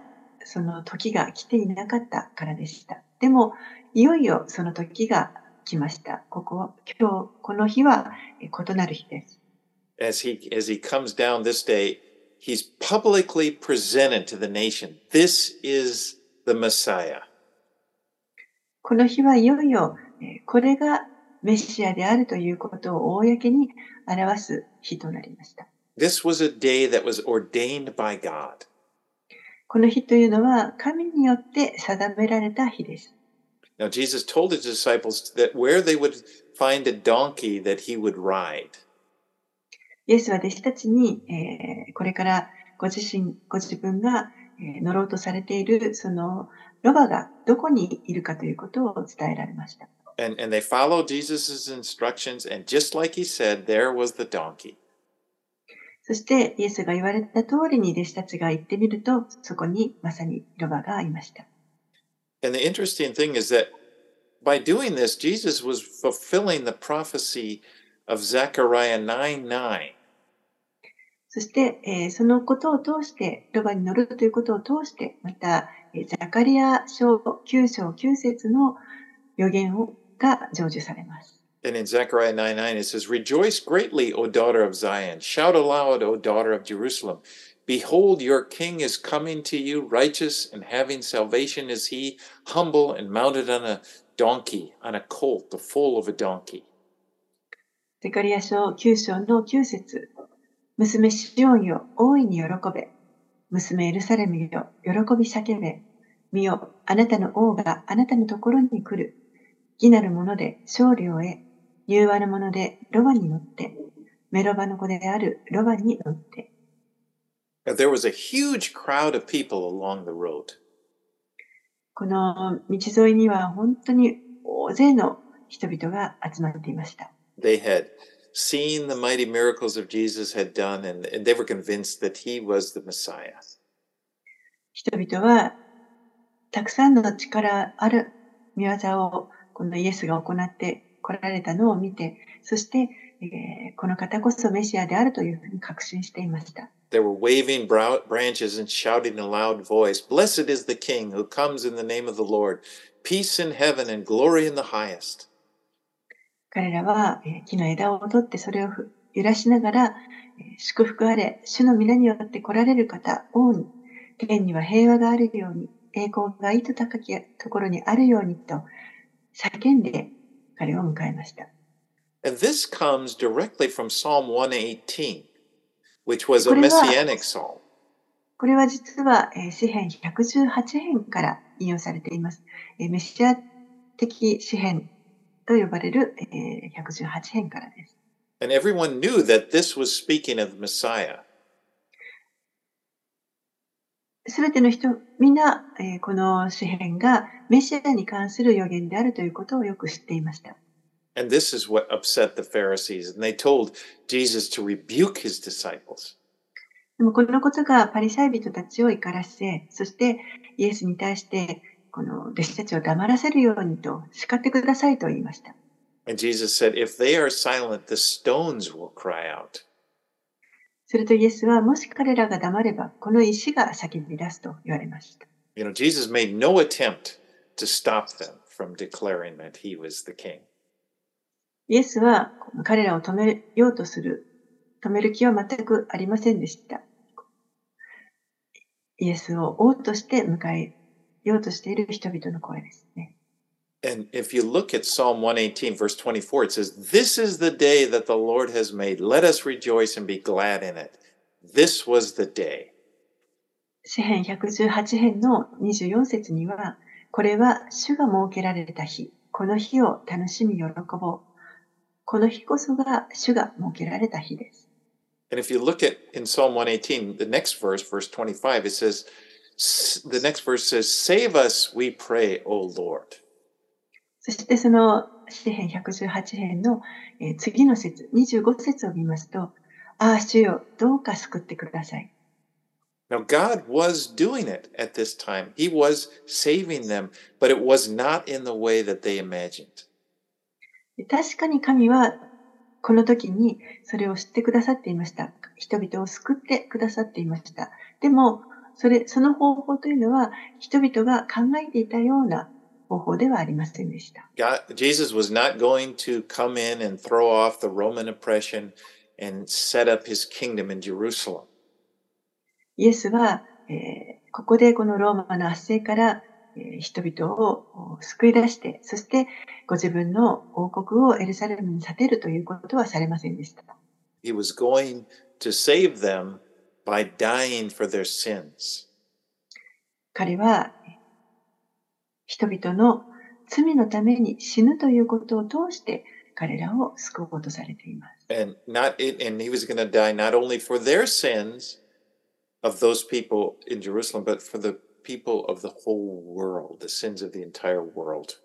その時が来ていなかったからでした。でも、いよいよその時が来ました。ここ、今日、この日は異なる日です。As he, as he comes down this day, he's publicly presented to the nation. This is the Messiah. この日はいよいよ、これがメシアであるということを公に表す日となりました。This was a day that was ordained by God. この日というのは神によって定められた日です。Now, Jesus told his disciples that where they would find a donkey that he would ride. イエスは弟子たちに、えー、これからご自身、ご自分が、えー、乗ろうとされているそのロバがどこにいるかということを伝えられました。And, and they followed Jesus' instructions, and just like he said, there was the donkey. そしてイエスが言われた通りに弟子たちが行ってみると、そこにまさにロバがいました。And the interesting thing is that by doing this, Jesus was fulfilling the prophecy of Zechariah 9:9. そして、えー、そのことを通して、ロバに乗るということを通して、また、えー、ザカリア書9章9節の予言をが成就されます。And in Zechariah 9:9 it says, Rejoice greatly, O daughter of Zion. Shout aloud, O daughter of Jerusalem. Behold, your king is coming to you, righteous and having salvation is he, humble and mounted on a donkey, on a colt, the foal of a donkey. ゼカリア書9章の9節娘シオンよ、大いに喜べ。娘エルサレムよ、喜び叫べ。見よ、あなたの王があなたのところに来る。義なるもので勝利を得、柔和のでロバに乗って、メロバの子であるロバに乗って。There was a huge crowd of people along the road. この道沿いには本当に大勢の人々が集まっていました。They had seen the mighty miracles of Jesus had done, and, and they were convinced that he was the Messiah. 人々はたくさんの力ある見業をこのイエスが行って来られたのを見て、そして、えー、この方こそメシアであるというふうに確信していました。They were waving branches and shouting in a loud voice, Blessed is the King who comes in the name of the Lord, peace in heaven and glory in the highest. 彼らは、え木の枝を取ってそれを揺らしながら、え祝福あれ、主の皆によって来られる方、王に、天には平和があるように、栄光がいと高きところにあるようにと叫んで彼を迎えました。And this comes directly from Psalm 118, which was a messianic psalm. これは実は、え詩編118編から引用されています。えメシア的詩編と呼ばれる、えー、118編からです。And everyone knew that this was speaking of Messiah. すべての人、みんな、えー、この詩篇がメシアに関する予言であるということをよく知っていました。And this is what upset the Pharisees, and they told Jesus to rebuke his disciples. でもこのことがパリサイ人たちを怒らせ、そしてイエスに対してこの弟子たちを黙らせるようにと叱ってくださいと言いました。And Jesus said, If they are silent, the stones will cry out. するとイエスは、もし彼らが黙れば、この石が叫び出すと言われました。You know, Jesus made no attempt to stop them from declaring that he was the king. イエスは彼らを止めようとする、止める気は全くありませんでした。イエスを王として迎えようとしている人々の声ですね。And if you look at Psalm 118, verse 24, it says, This is the day that the Lord has made. Let us rejoice and be glad in it. This was the day. 詩編118編の24節には、これは主が設けられた日、この日を楽しみ喜ぼう。この日こそが主が設けられた日です。And if you look at in Psalm 118, the next verse, verse 25, it says, the next verse says, Save us, we pray, O Lord. そしてその詩編118編の、えー、次の節、25節を見ますと、ああ、主よ、どうか救ってください。Now, God was doing it at this time. He was saving them, but it was not in the way that they imagined. 確かに神はこの時にそれを知ってくださっていました。人々を救ってくださっていました。でも、それ、その方法というのは人々が考えていたような方法ではありませんでした。God, Jesus was not going to come in and throw off the Roman oppression and set up his kingdom in Jerusalem. イエスは、えー、ここでこのローマの圧政から、えー、人々を救い出して、そしてご自分の王国をエルサレムに建てるということはされませんでした。He was going to save them by dying for their sins. 彼は人々の罪のために死ぬということを通して彼らを救おうとされています。And, not, and he was going to die not only for their sins of those people in Jerusalem, but for the people of the whole world, the sins of the entire world.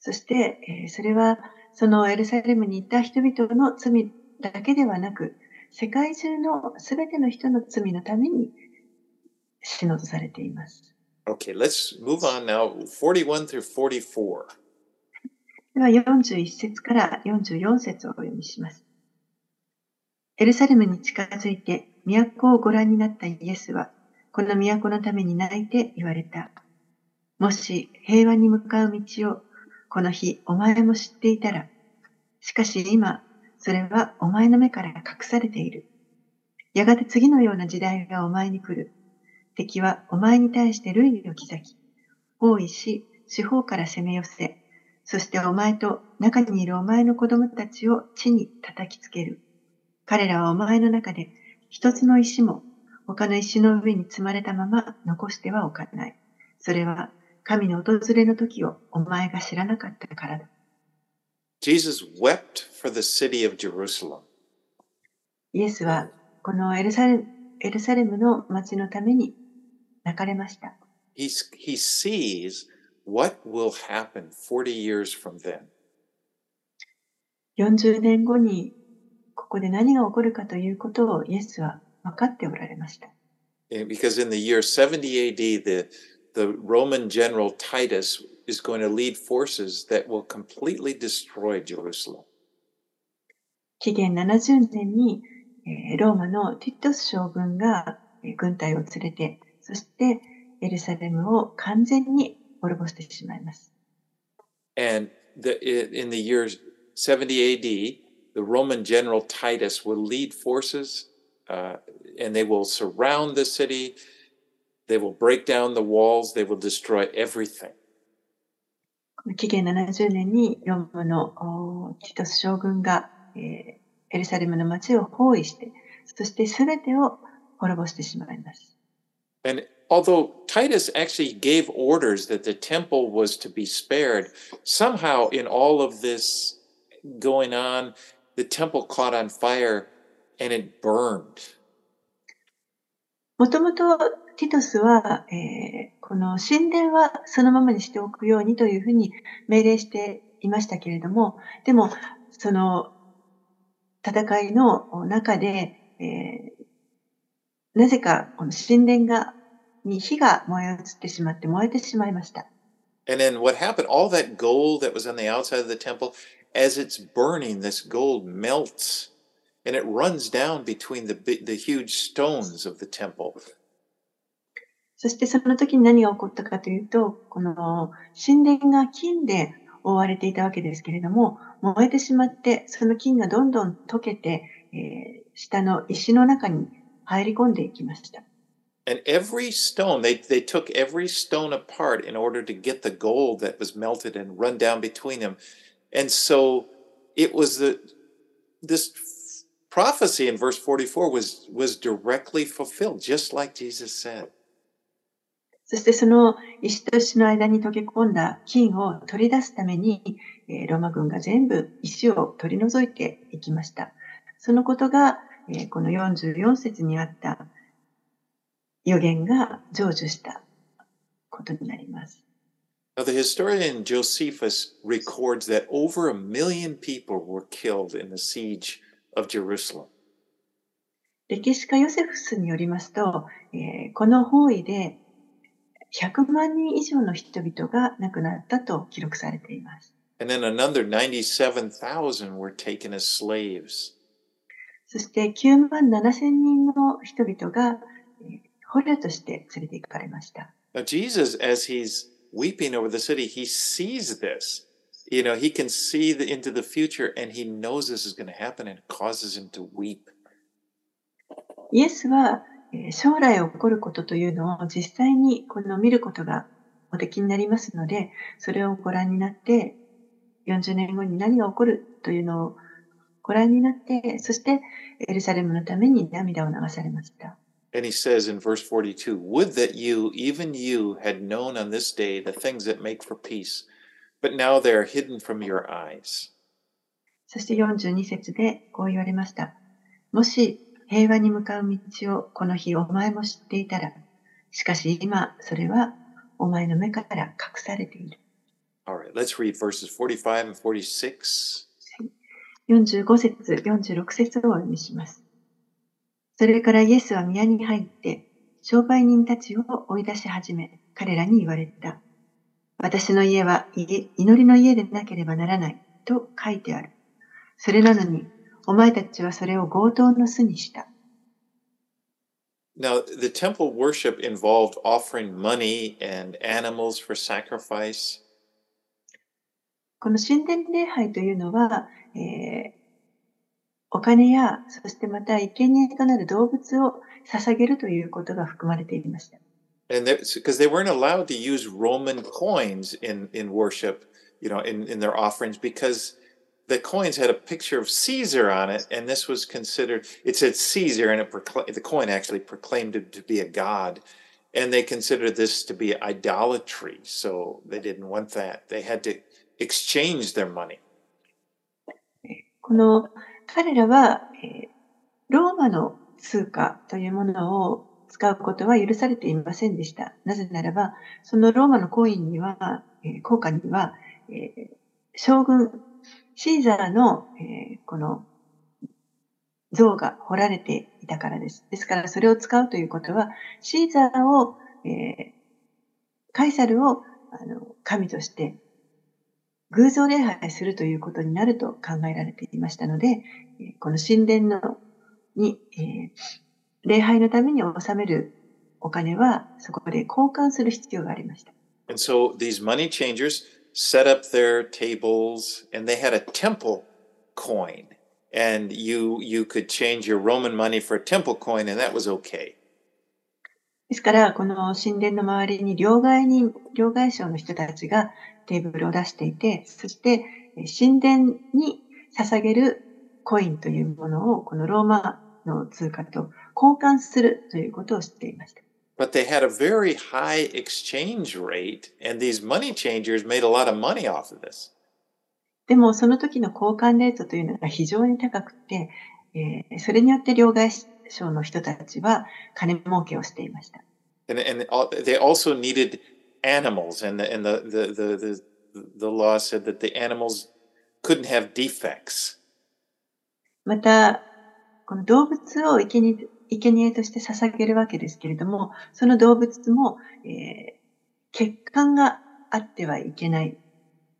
そして、えー、それはそのエルサレムにいた人々の罪だけではなく、世界中のすべての人の罪のために死のとされています。Okay, let's move on now. 41 through 44. では41節から44節をお読みします。エルサレムに近づいて都をご覧になったイエスは、この都のために泣いて言われた。もし平和に向かう道をこの日お前も知っていたら、しかし今、それはお前の目から隠されている。やがて次のような時代がお前に来る。敵はお前に対して類を刻き、包囲し、四方から攻め寄せ、そしてお前と中にいるお前の子供たちを地に叩きつける。彼らはお前の中で一つの石も他の石の上に積まれたまま残してはおかない。それは神の訪れの時をお前が知らなかったからだ。Jesus wept for the city of Jerusalem. イエスはこのエルサレエルサレムの町のために泣かれました。He's, he sees what will happen 40 years from then. 40年後にここで何が起こるかということをイエスは分かっておられました。Because in the year 70 AD, the, the Roman general Titus is going to lead forces that will completely destroy Jerusalem. 紀元70年にローマのティットス将軍が軍隊を連れてそしてエルサレムを完全に滅ぼしてしまいます。And the, in the year 70 AD, the Roman general Titus will lead forces uh, and they will surround the city, they will break down the walls, they will destroy everything. 紀元70年にローマのティトス将軍が、えー、エルサレムの町を包囲して、そして全てを滅ぼしてしまいます。And although Titus actually gave orders that the temple was to be spared, somehow in all of this going on, the temple caught on fire and it burned. もともとティトスは、えー、この神殿はそのままにしておくようにというふうに命令していましたけれども、でも、その戦いの中で、えー、なぜかこの神殿がに火が燃え移ってしまって燃えてしまいました。And then what happened? All that gold that was on the outside of the temple, as it's burning, this gold melts and it runs down between the, bi- the huge stones of the temple. そしてその時に何が起こったかというと、この神殿が金で覆われていたわけですけれども、燃えてしまって、その金がどんどん溶けて、えー下の石の中に入り込んでいきました。And every stone, they, they took every stone apart in order to get the gold that was melted and run down between them. And so it was the this prophecy in verse 44 was was directly fulfilled, just like Jesus said. そしてその石と石の間に溶け込んだ金を取り出すために、えーローマ軍が全部石を取り除いていきました。そのことが、えーこの44節にあった予言が成就したことになります。Now, the historian Josephus records that over a million people were killed in the siege of Jerusalem. 歴史家ヨセフスによりますと、えーこの包囲で100万人以上の人々が亡くなったと記録されています。And then another 97,000 were taken as slaves. そして9万7千人の人々が、えー捕虜として連れて行かれました。Now, Jesus, as he's weeping over the city, he sees this. You know, he can see the, into the future and he knows this is going to happen and it causes him to weep. イエスは、えー将来起こることというのを実際にこの見ることがおできになりますので、それをご覧になって、40年後に何が起こるというのをご覧になって、そしてエルサレムのために涙を流されました。And he says in verse 42 Would that you, even you, had known on this day the things that make for peace, but now they are hidden from your eyes. そして42節でこう言われました。もし平和に向かう道をこの日お前も知っていたら、しかし今それはお前の目から隠されている。All right, let's read verses 45 and 46. 45節、46節をお読みします。それからイエスは宮に入って、商売人たちを追い出し始め、彼らに言われた。私の家は家祈りの家でなければならないと書いてある。それなのに、お前たちはそれを強盗の巣にした。Now, the temple worship involved offering money and animals for sacrifice. この神殿礼拝というのは、えーお金や、そしてまた生贄となる動物を捧げるということが含まれていました。And because they weren't allowed to use Roman coins in, in worship, you know, in, in their offerings, because the coins had a picture of Caesar on it, and this was considered, it said Caesar, and it procla- the coin actually proclaimed it to be a god. And they considered this to be idolatry, so they didn't want that. They had to exchange their money. この彼らは、えーローマの通貨というものを使うことは許されていませんでした。なぜならば、そのローマのコインには、えー硬貨には、えー将軍、 シーザーの、えーこの像が彫られていたからです。ですから、それを使うということは、シーザーを、えーカイサルをあの神として偶像礼拝するということになると考えられていましたので、この神殿のに、えー礼拝のために納めるお金はそこで交換する必要がありました。And so these money changers set up their tables and they had a temple coin. And you you could change your Roman money for a temple coin and that was okay. ですから、この神殿の周りに両替人、両替商の人たちがテーブルを出していて、そしてえ神殿に捧げるコインというものをこのローマの通貨と交換するということを知っていました。But they had a very high exchange rate and these money changers made a lot of money off of this. でも、その時の交換レートというのが非常に高くて、えーそれによって両替商の人たちは金儲けをしていました。 And, and al- they also needed animals and the, and the, the, the, the, the law said that the animals couldn't have defects. また、この動物を生贄 生贄として捧げるわけですけれども、その動物も、えー、欠陥があってはいけない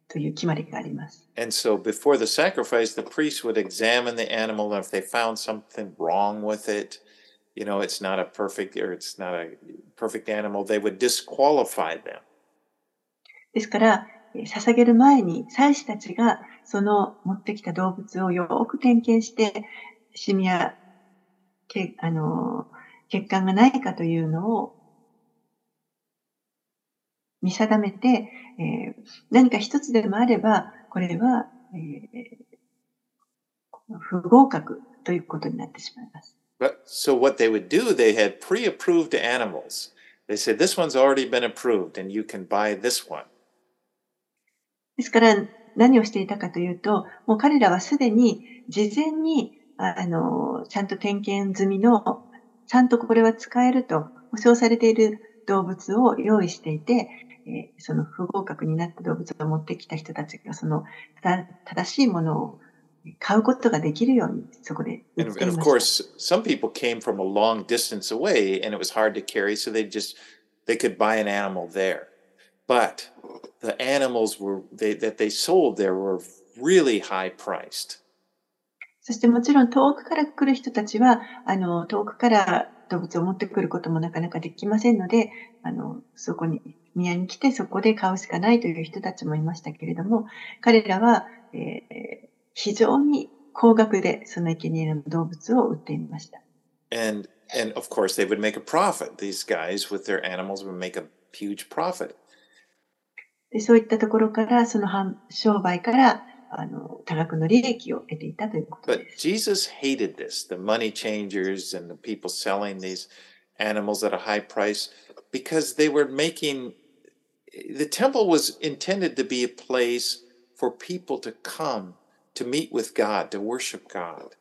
という決まりがあります。And so before the sacrifice, the priest would examine the animal, and if they found something wrong with it, you know, it's not a perfect or it's not a perfect animal, they would disqualify them. ですから、捧げる前に祭司たちがその持ってきた動物をよく点検して、シミやけあの血管がないかというのを見定めて、えー、何か一つでもあれば、これは、えー、不合格ということになってしまいます。So what they would do, they had pre-approved animals. They said, this one's already been approved and you can buy this one. ですから何をしていたかというと、もう彼らはすでに事前にあのちゃんと点検済みの、ちゃんとこれは使えると保証されている動物を用意していて、えその不合格になった動物を持ってきた人たちがその正しいものを買うことができるようにそこで and, and of course, some people came from a long distance away and it was hard to carry, so they just they could buy an animal there. But the animals were they, that they sold there were really high priced. そしてもちろん遠くから来る人たちは、あの遠くから動物を持ってくることもなかなかできませんので、あのそこに宮に来てそこで買うしかないという人たちもいましたけれども、彼らは、えー、非常に高額でその生贄の動物を売っていました。And, and of course they would make a profit. These guys with their animals would make a huge profit. でそういったところから、その商売からあの多額の利益を得ていたということです。But Jesus hated this, the money changers and the people selling these animals at a high price, because they were making the temple was intended to be a place for people to come to meet with God, to worship God.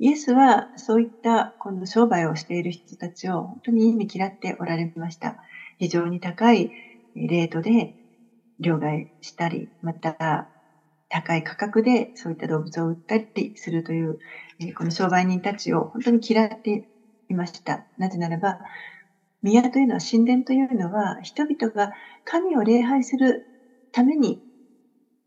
イエスはそういったこの商売をしている人たちを本当に意味嫌っておられました。非常に高いレートで両替したり、また高い価格でそういった動物を売ったりするというえ、この商売人たちを本当に嫌っていました。なぜならば、宮というのは神殿というのは人々が神を礼拝するために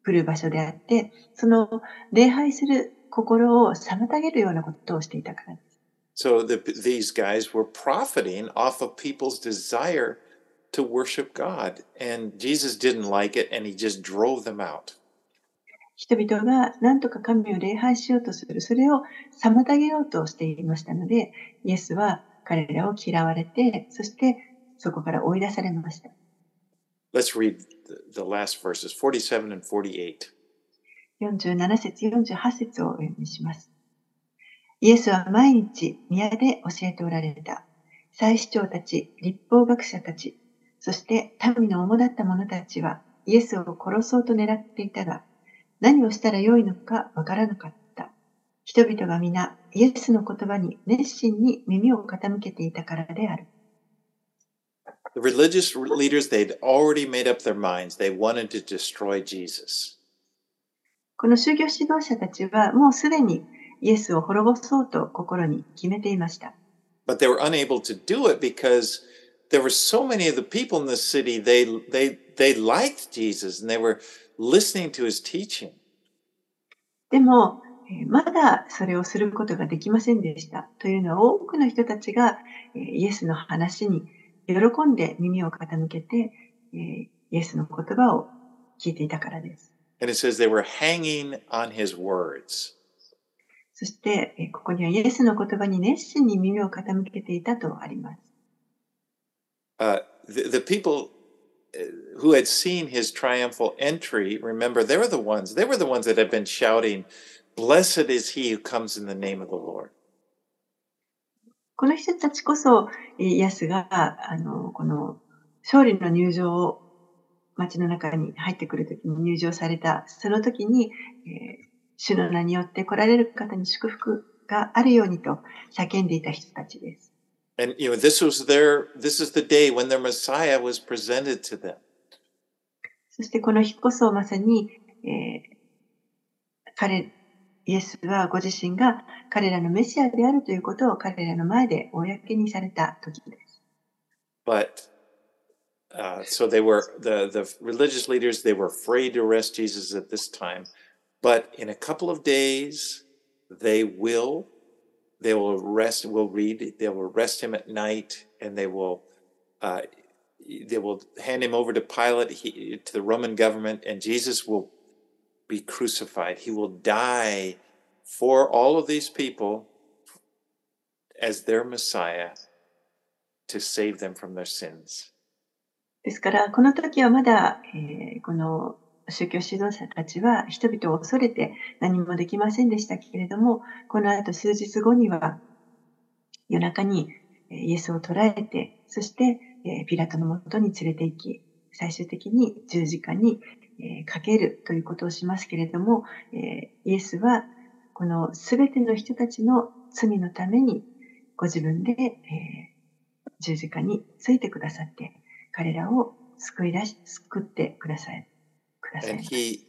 来る場所であって、その礼拝する心を妨げるようなことをしていたからです。So the, these guys were profiting off of people's desire to worship God. And Jesus didn't like it and he just drove them out. 人々が何とか神を礼拝しようとする、それを妨げようとしていましたので、イエスは彼らを嫌われて、そしてそこから追い出されました。Let's read the last verses, 47 and 48. 47節、48節をお読みします。イエスは毎日宮で教えておられた。祭司長たち、立法学者たち、そして民の主だった者たちはイエスを殺そうと狙っていたが、何をしたらよいのかわからなかった。人々が皆イエスの言葉に熱心に耳を傾けていたからである。The religious leaders, they'd already made up their minds. They wanted to destroy Jesus. この宗教指導者たちはもうすでにイエスを滅ぼそうと心に決めていました。But they were unable to do it because there were so many of the people in the city, they, they, they liked Jesus and they were listening to his teaching. でも、まだそれをすることができませんでした。というのは多くの人たちがイエスの話に喜んで耳を傾けてイエスの言葉を聞いていたからです。And it says they were hanging on his words. そして、ここにはイエスの言葉に熱心に耳を傾けていたとあります。Uh, the, the people who had seen his triumphal entry, remember, they were the ones, they were the ones that had been shouting, Blessed is he who comes in the name of the Lord. この人たちこそ、イエスが、あの、この勝利の入場を街の中に入ってくるときに入場された、その時に、えー、主の名によって来られる方に祝福があるようにと叫んでいた人たちです。And you know, this was their this is the day when their Messiah was presented to them. そしてこの日こそまさに、えー、彼 イエスはご自身が彼らのメシアであるということを彼らの前で公にされた時です。But uh, so they were the the religious leaders. They were afraid to arrest Jesus at this time, but in a couple of days, they will they will arrest. We'll read. They will arrest him at night, and they will uh, they will hand him over to Pilate, he, to the Roman government, and Jesus will be crucified. He will die for all of these people as their Messiah to save them from their sins. ですから、この時はまだ、えー、この 宗教指導者たちは人々を恐れて何もできませんでしたけれども、この後数日後には夜中にイエスを捕らえて、そしてピラトのもとに連れて行き、最終的に十字架にかけるということをしますけれども、イエスはこの全ての人たちの罪のためにご自分で十字架についてくださって、彼らを救い出し、救ってください。ください he,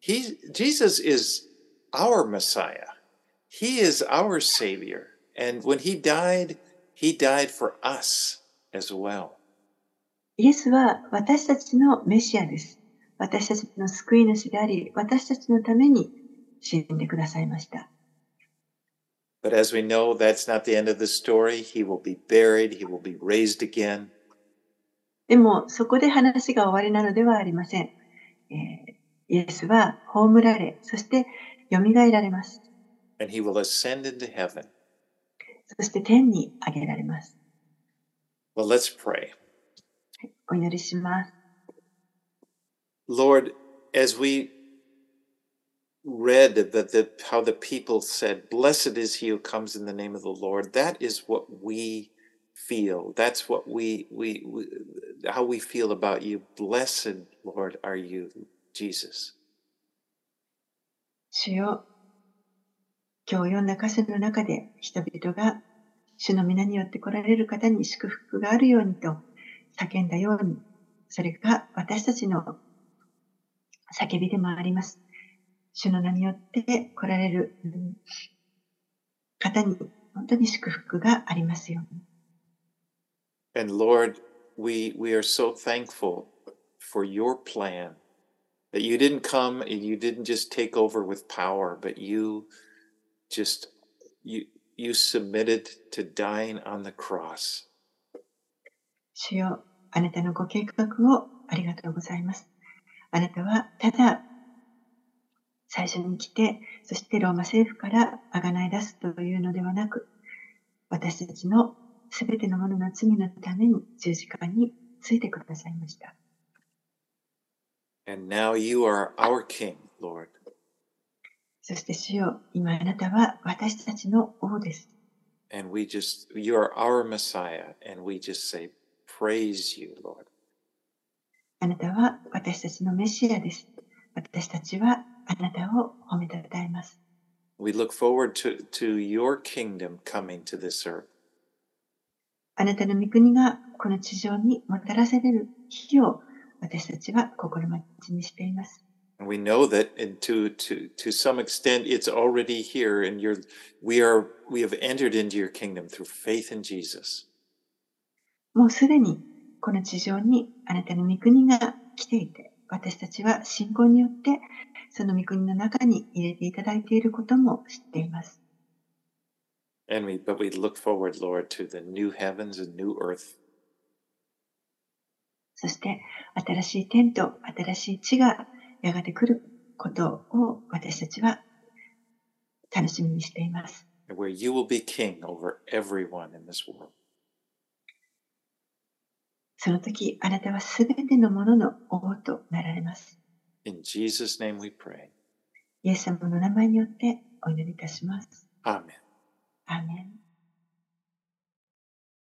he, Jesus is our Messiah. He is our Savior. And when he died, he died for us as well. イエスは私たちのメシアです。私たちの救い主であり、私たちのために死んでくださいました。But as we know, that's not the end of the story. He will be buried, he will be raised again. でも、そこで話が終わりなのではありません。 えー、イエスは葬られ、そして蘇られます。And he will ascend into heaven. そして天に上げられます。Well, let's pray. お祈りします。Lord, as we read that the, how the people said, Blessed is he who comes in the name of the Lord, that is what we feel. That's what we, we, we how we feel about you. Blessed, Lord, are you, Jesus. 主よ今日読んだ歌詞の中で人々が主の皆によって来られる方に祝福があるようにと叫んだように、それが私たちの叫びでもあります。主の名によって来られる方に本当に祝福がありますように。And Lord, we, we are so thankful for your plan that you didn't come and you didn't just take over with power, but you just you you submitted to dying on the cross. 主よあなたのご計画をありがとうございます。あなたはただ最初に来て、そしてローマ政府からあがない出すというのではなく、私たちの すべてのものの罪のために十字架についてくださいました。And now you are our king, Lord. そして主よ、今あなたは私たちの王です。And we just, you are our Messiah, and we just say, Praise you, Lord. あなたは私たちのメシアです。私たちはあなたを褒めたたえます。We look forward to, to your kingdom coming to this earth. あなたの御国がこの地上にもたらされる日を私たちは心待ちにしています。We know that and to, to, to some extent it's already here and you're, we, are, we have entered into your kingdom through faith in Jesus. もうすでにこの地上にあなたの御国が来ていて、私たちは信仰によってその御国の中に入れていただいていることも知っています。And we, but we look forward, Lord, to the new heavens and new earth. そして新しい天と新しい地がやがて来ることを私たちは楽しみにしています。その時あなたはすべてのものの王となられます。In Jesus name we pray. イエス様の名前によってお祈りいたします。アーメンアーメン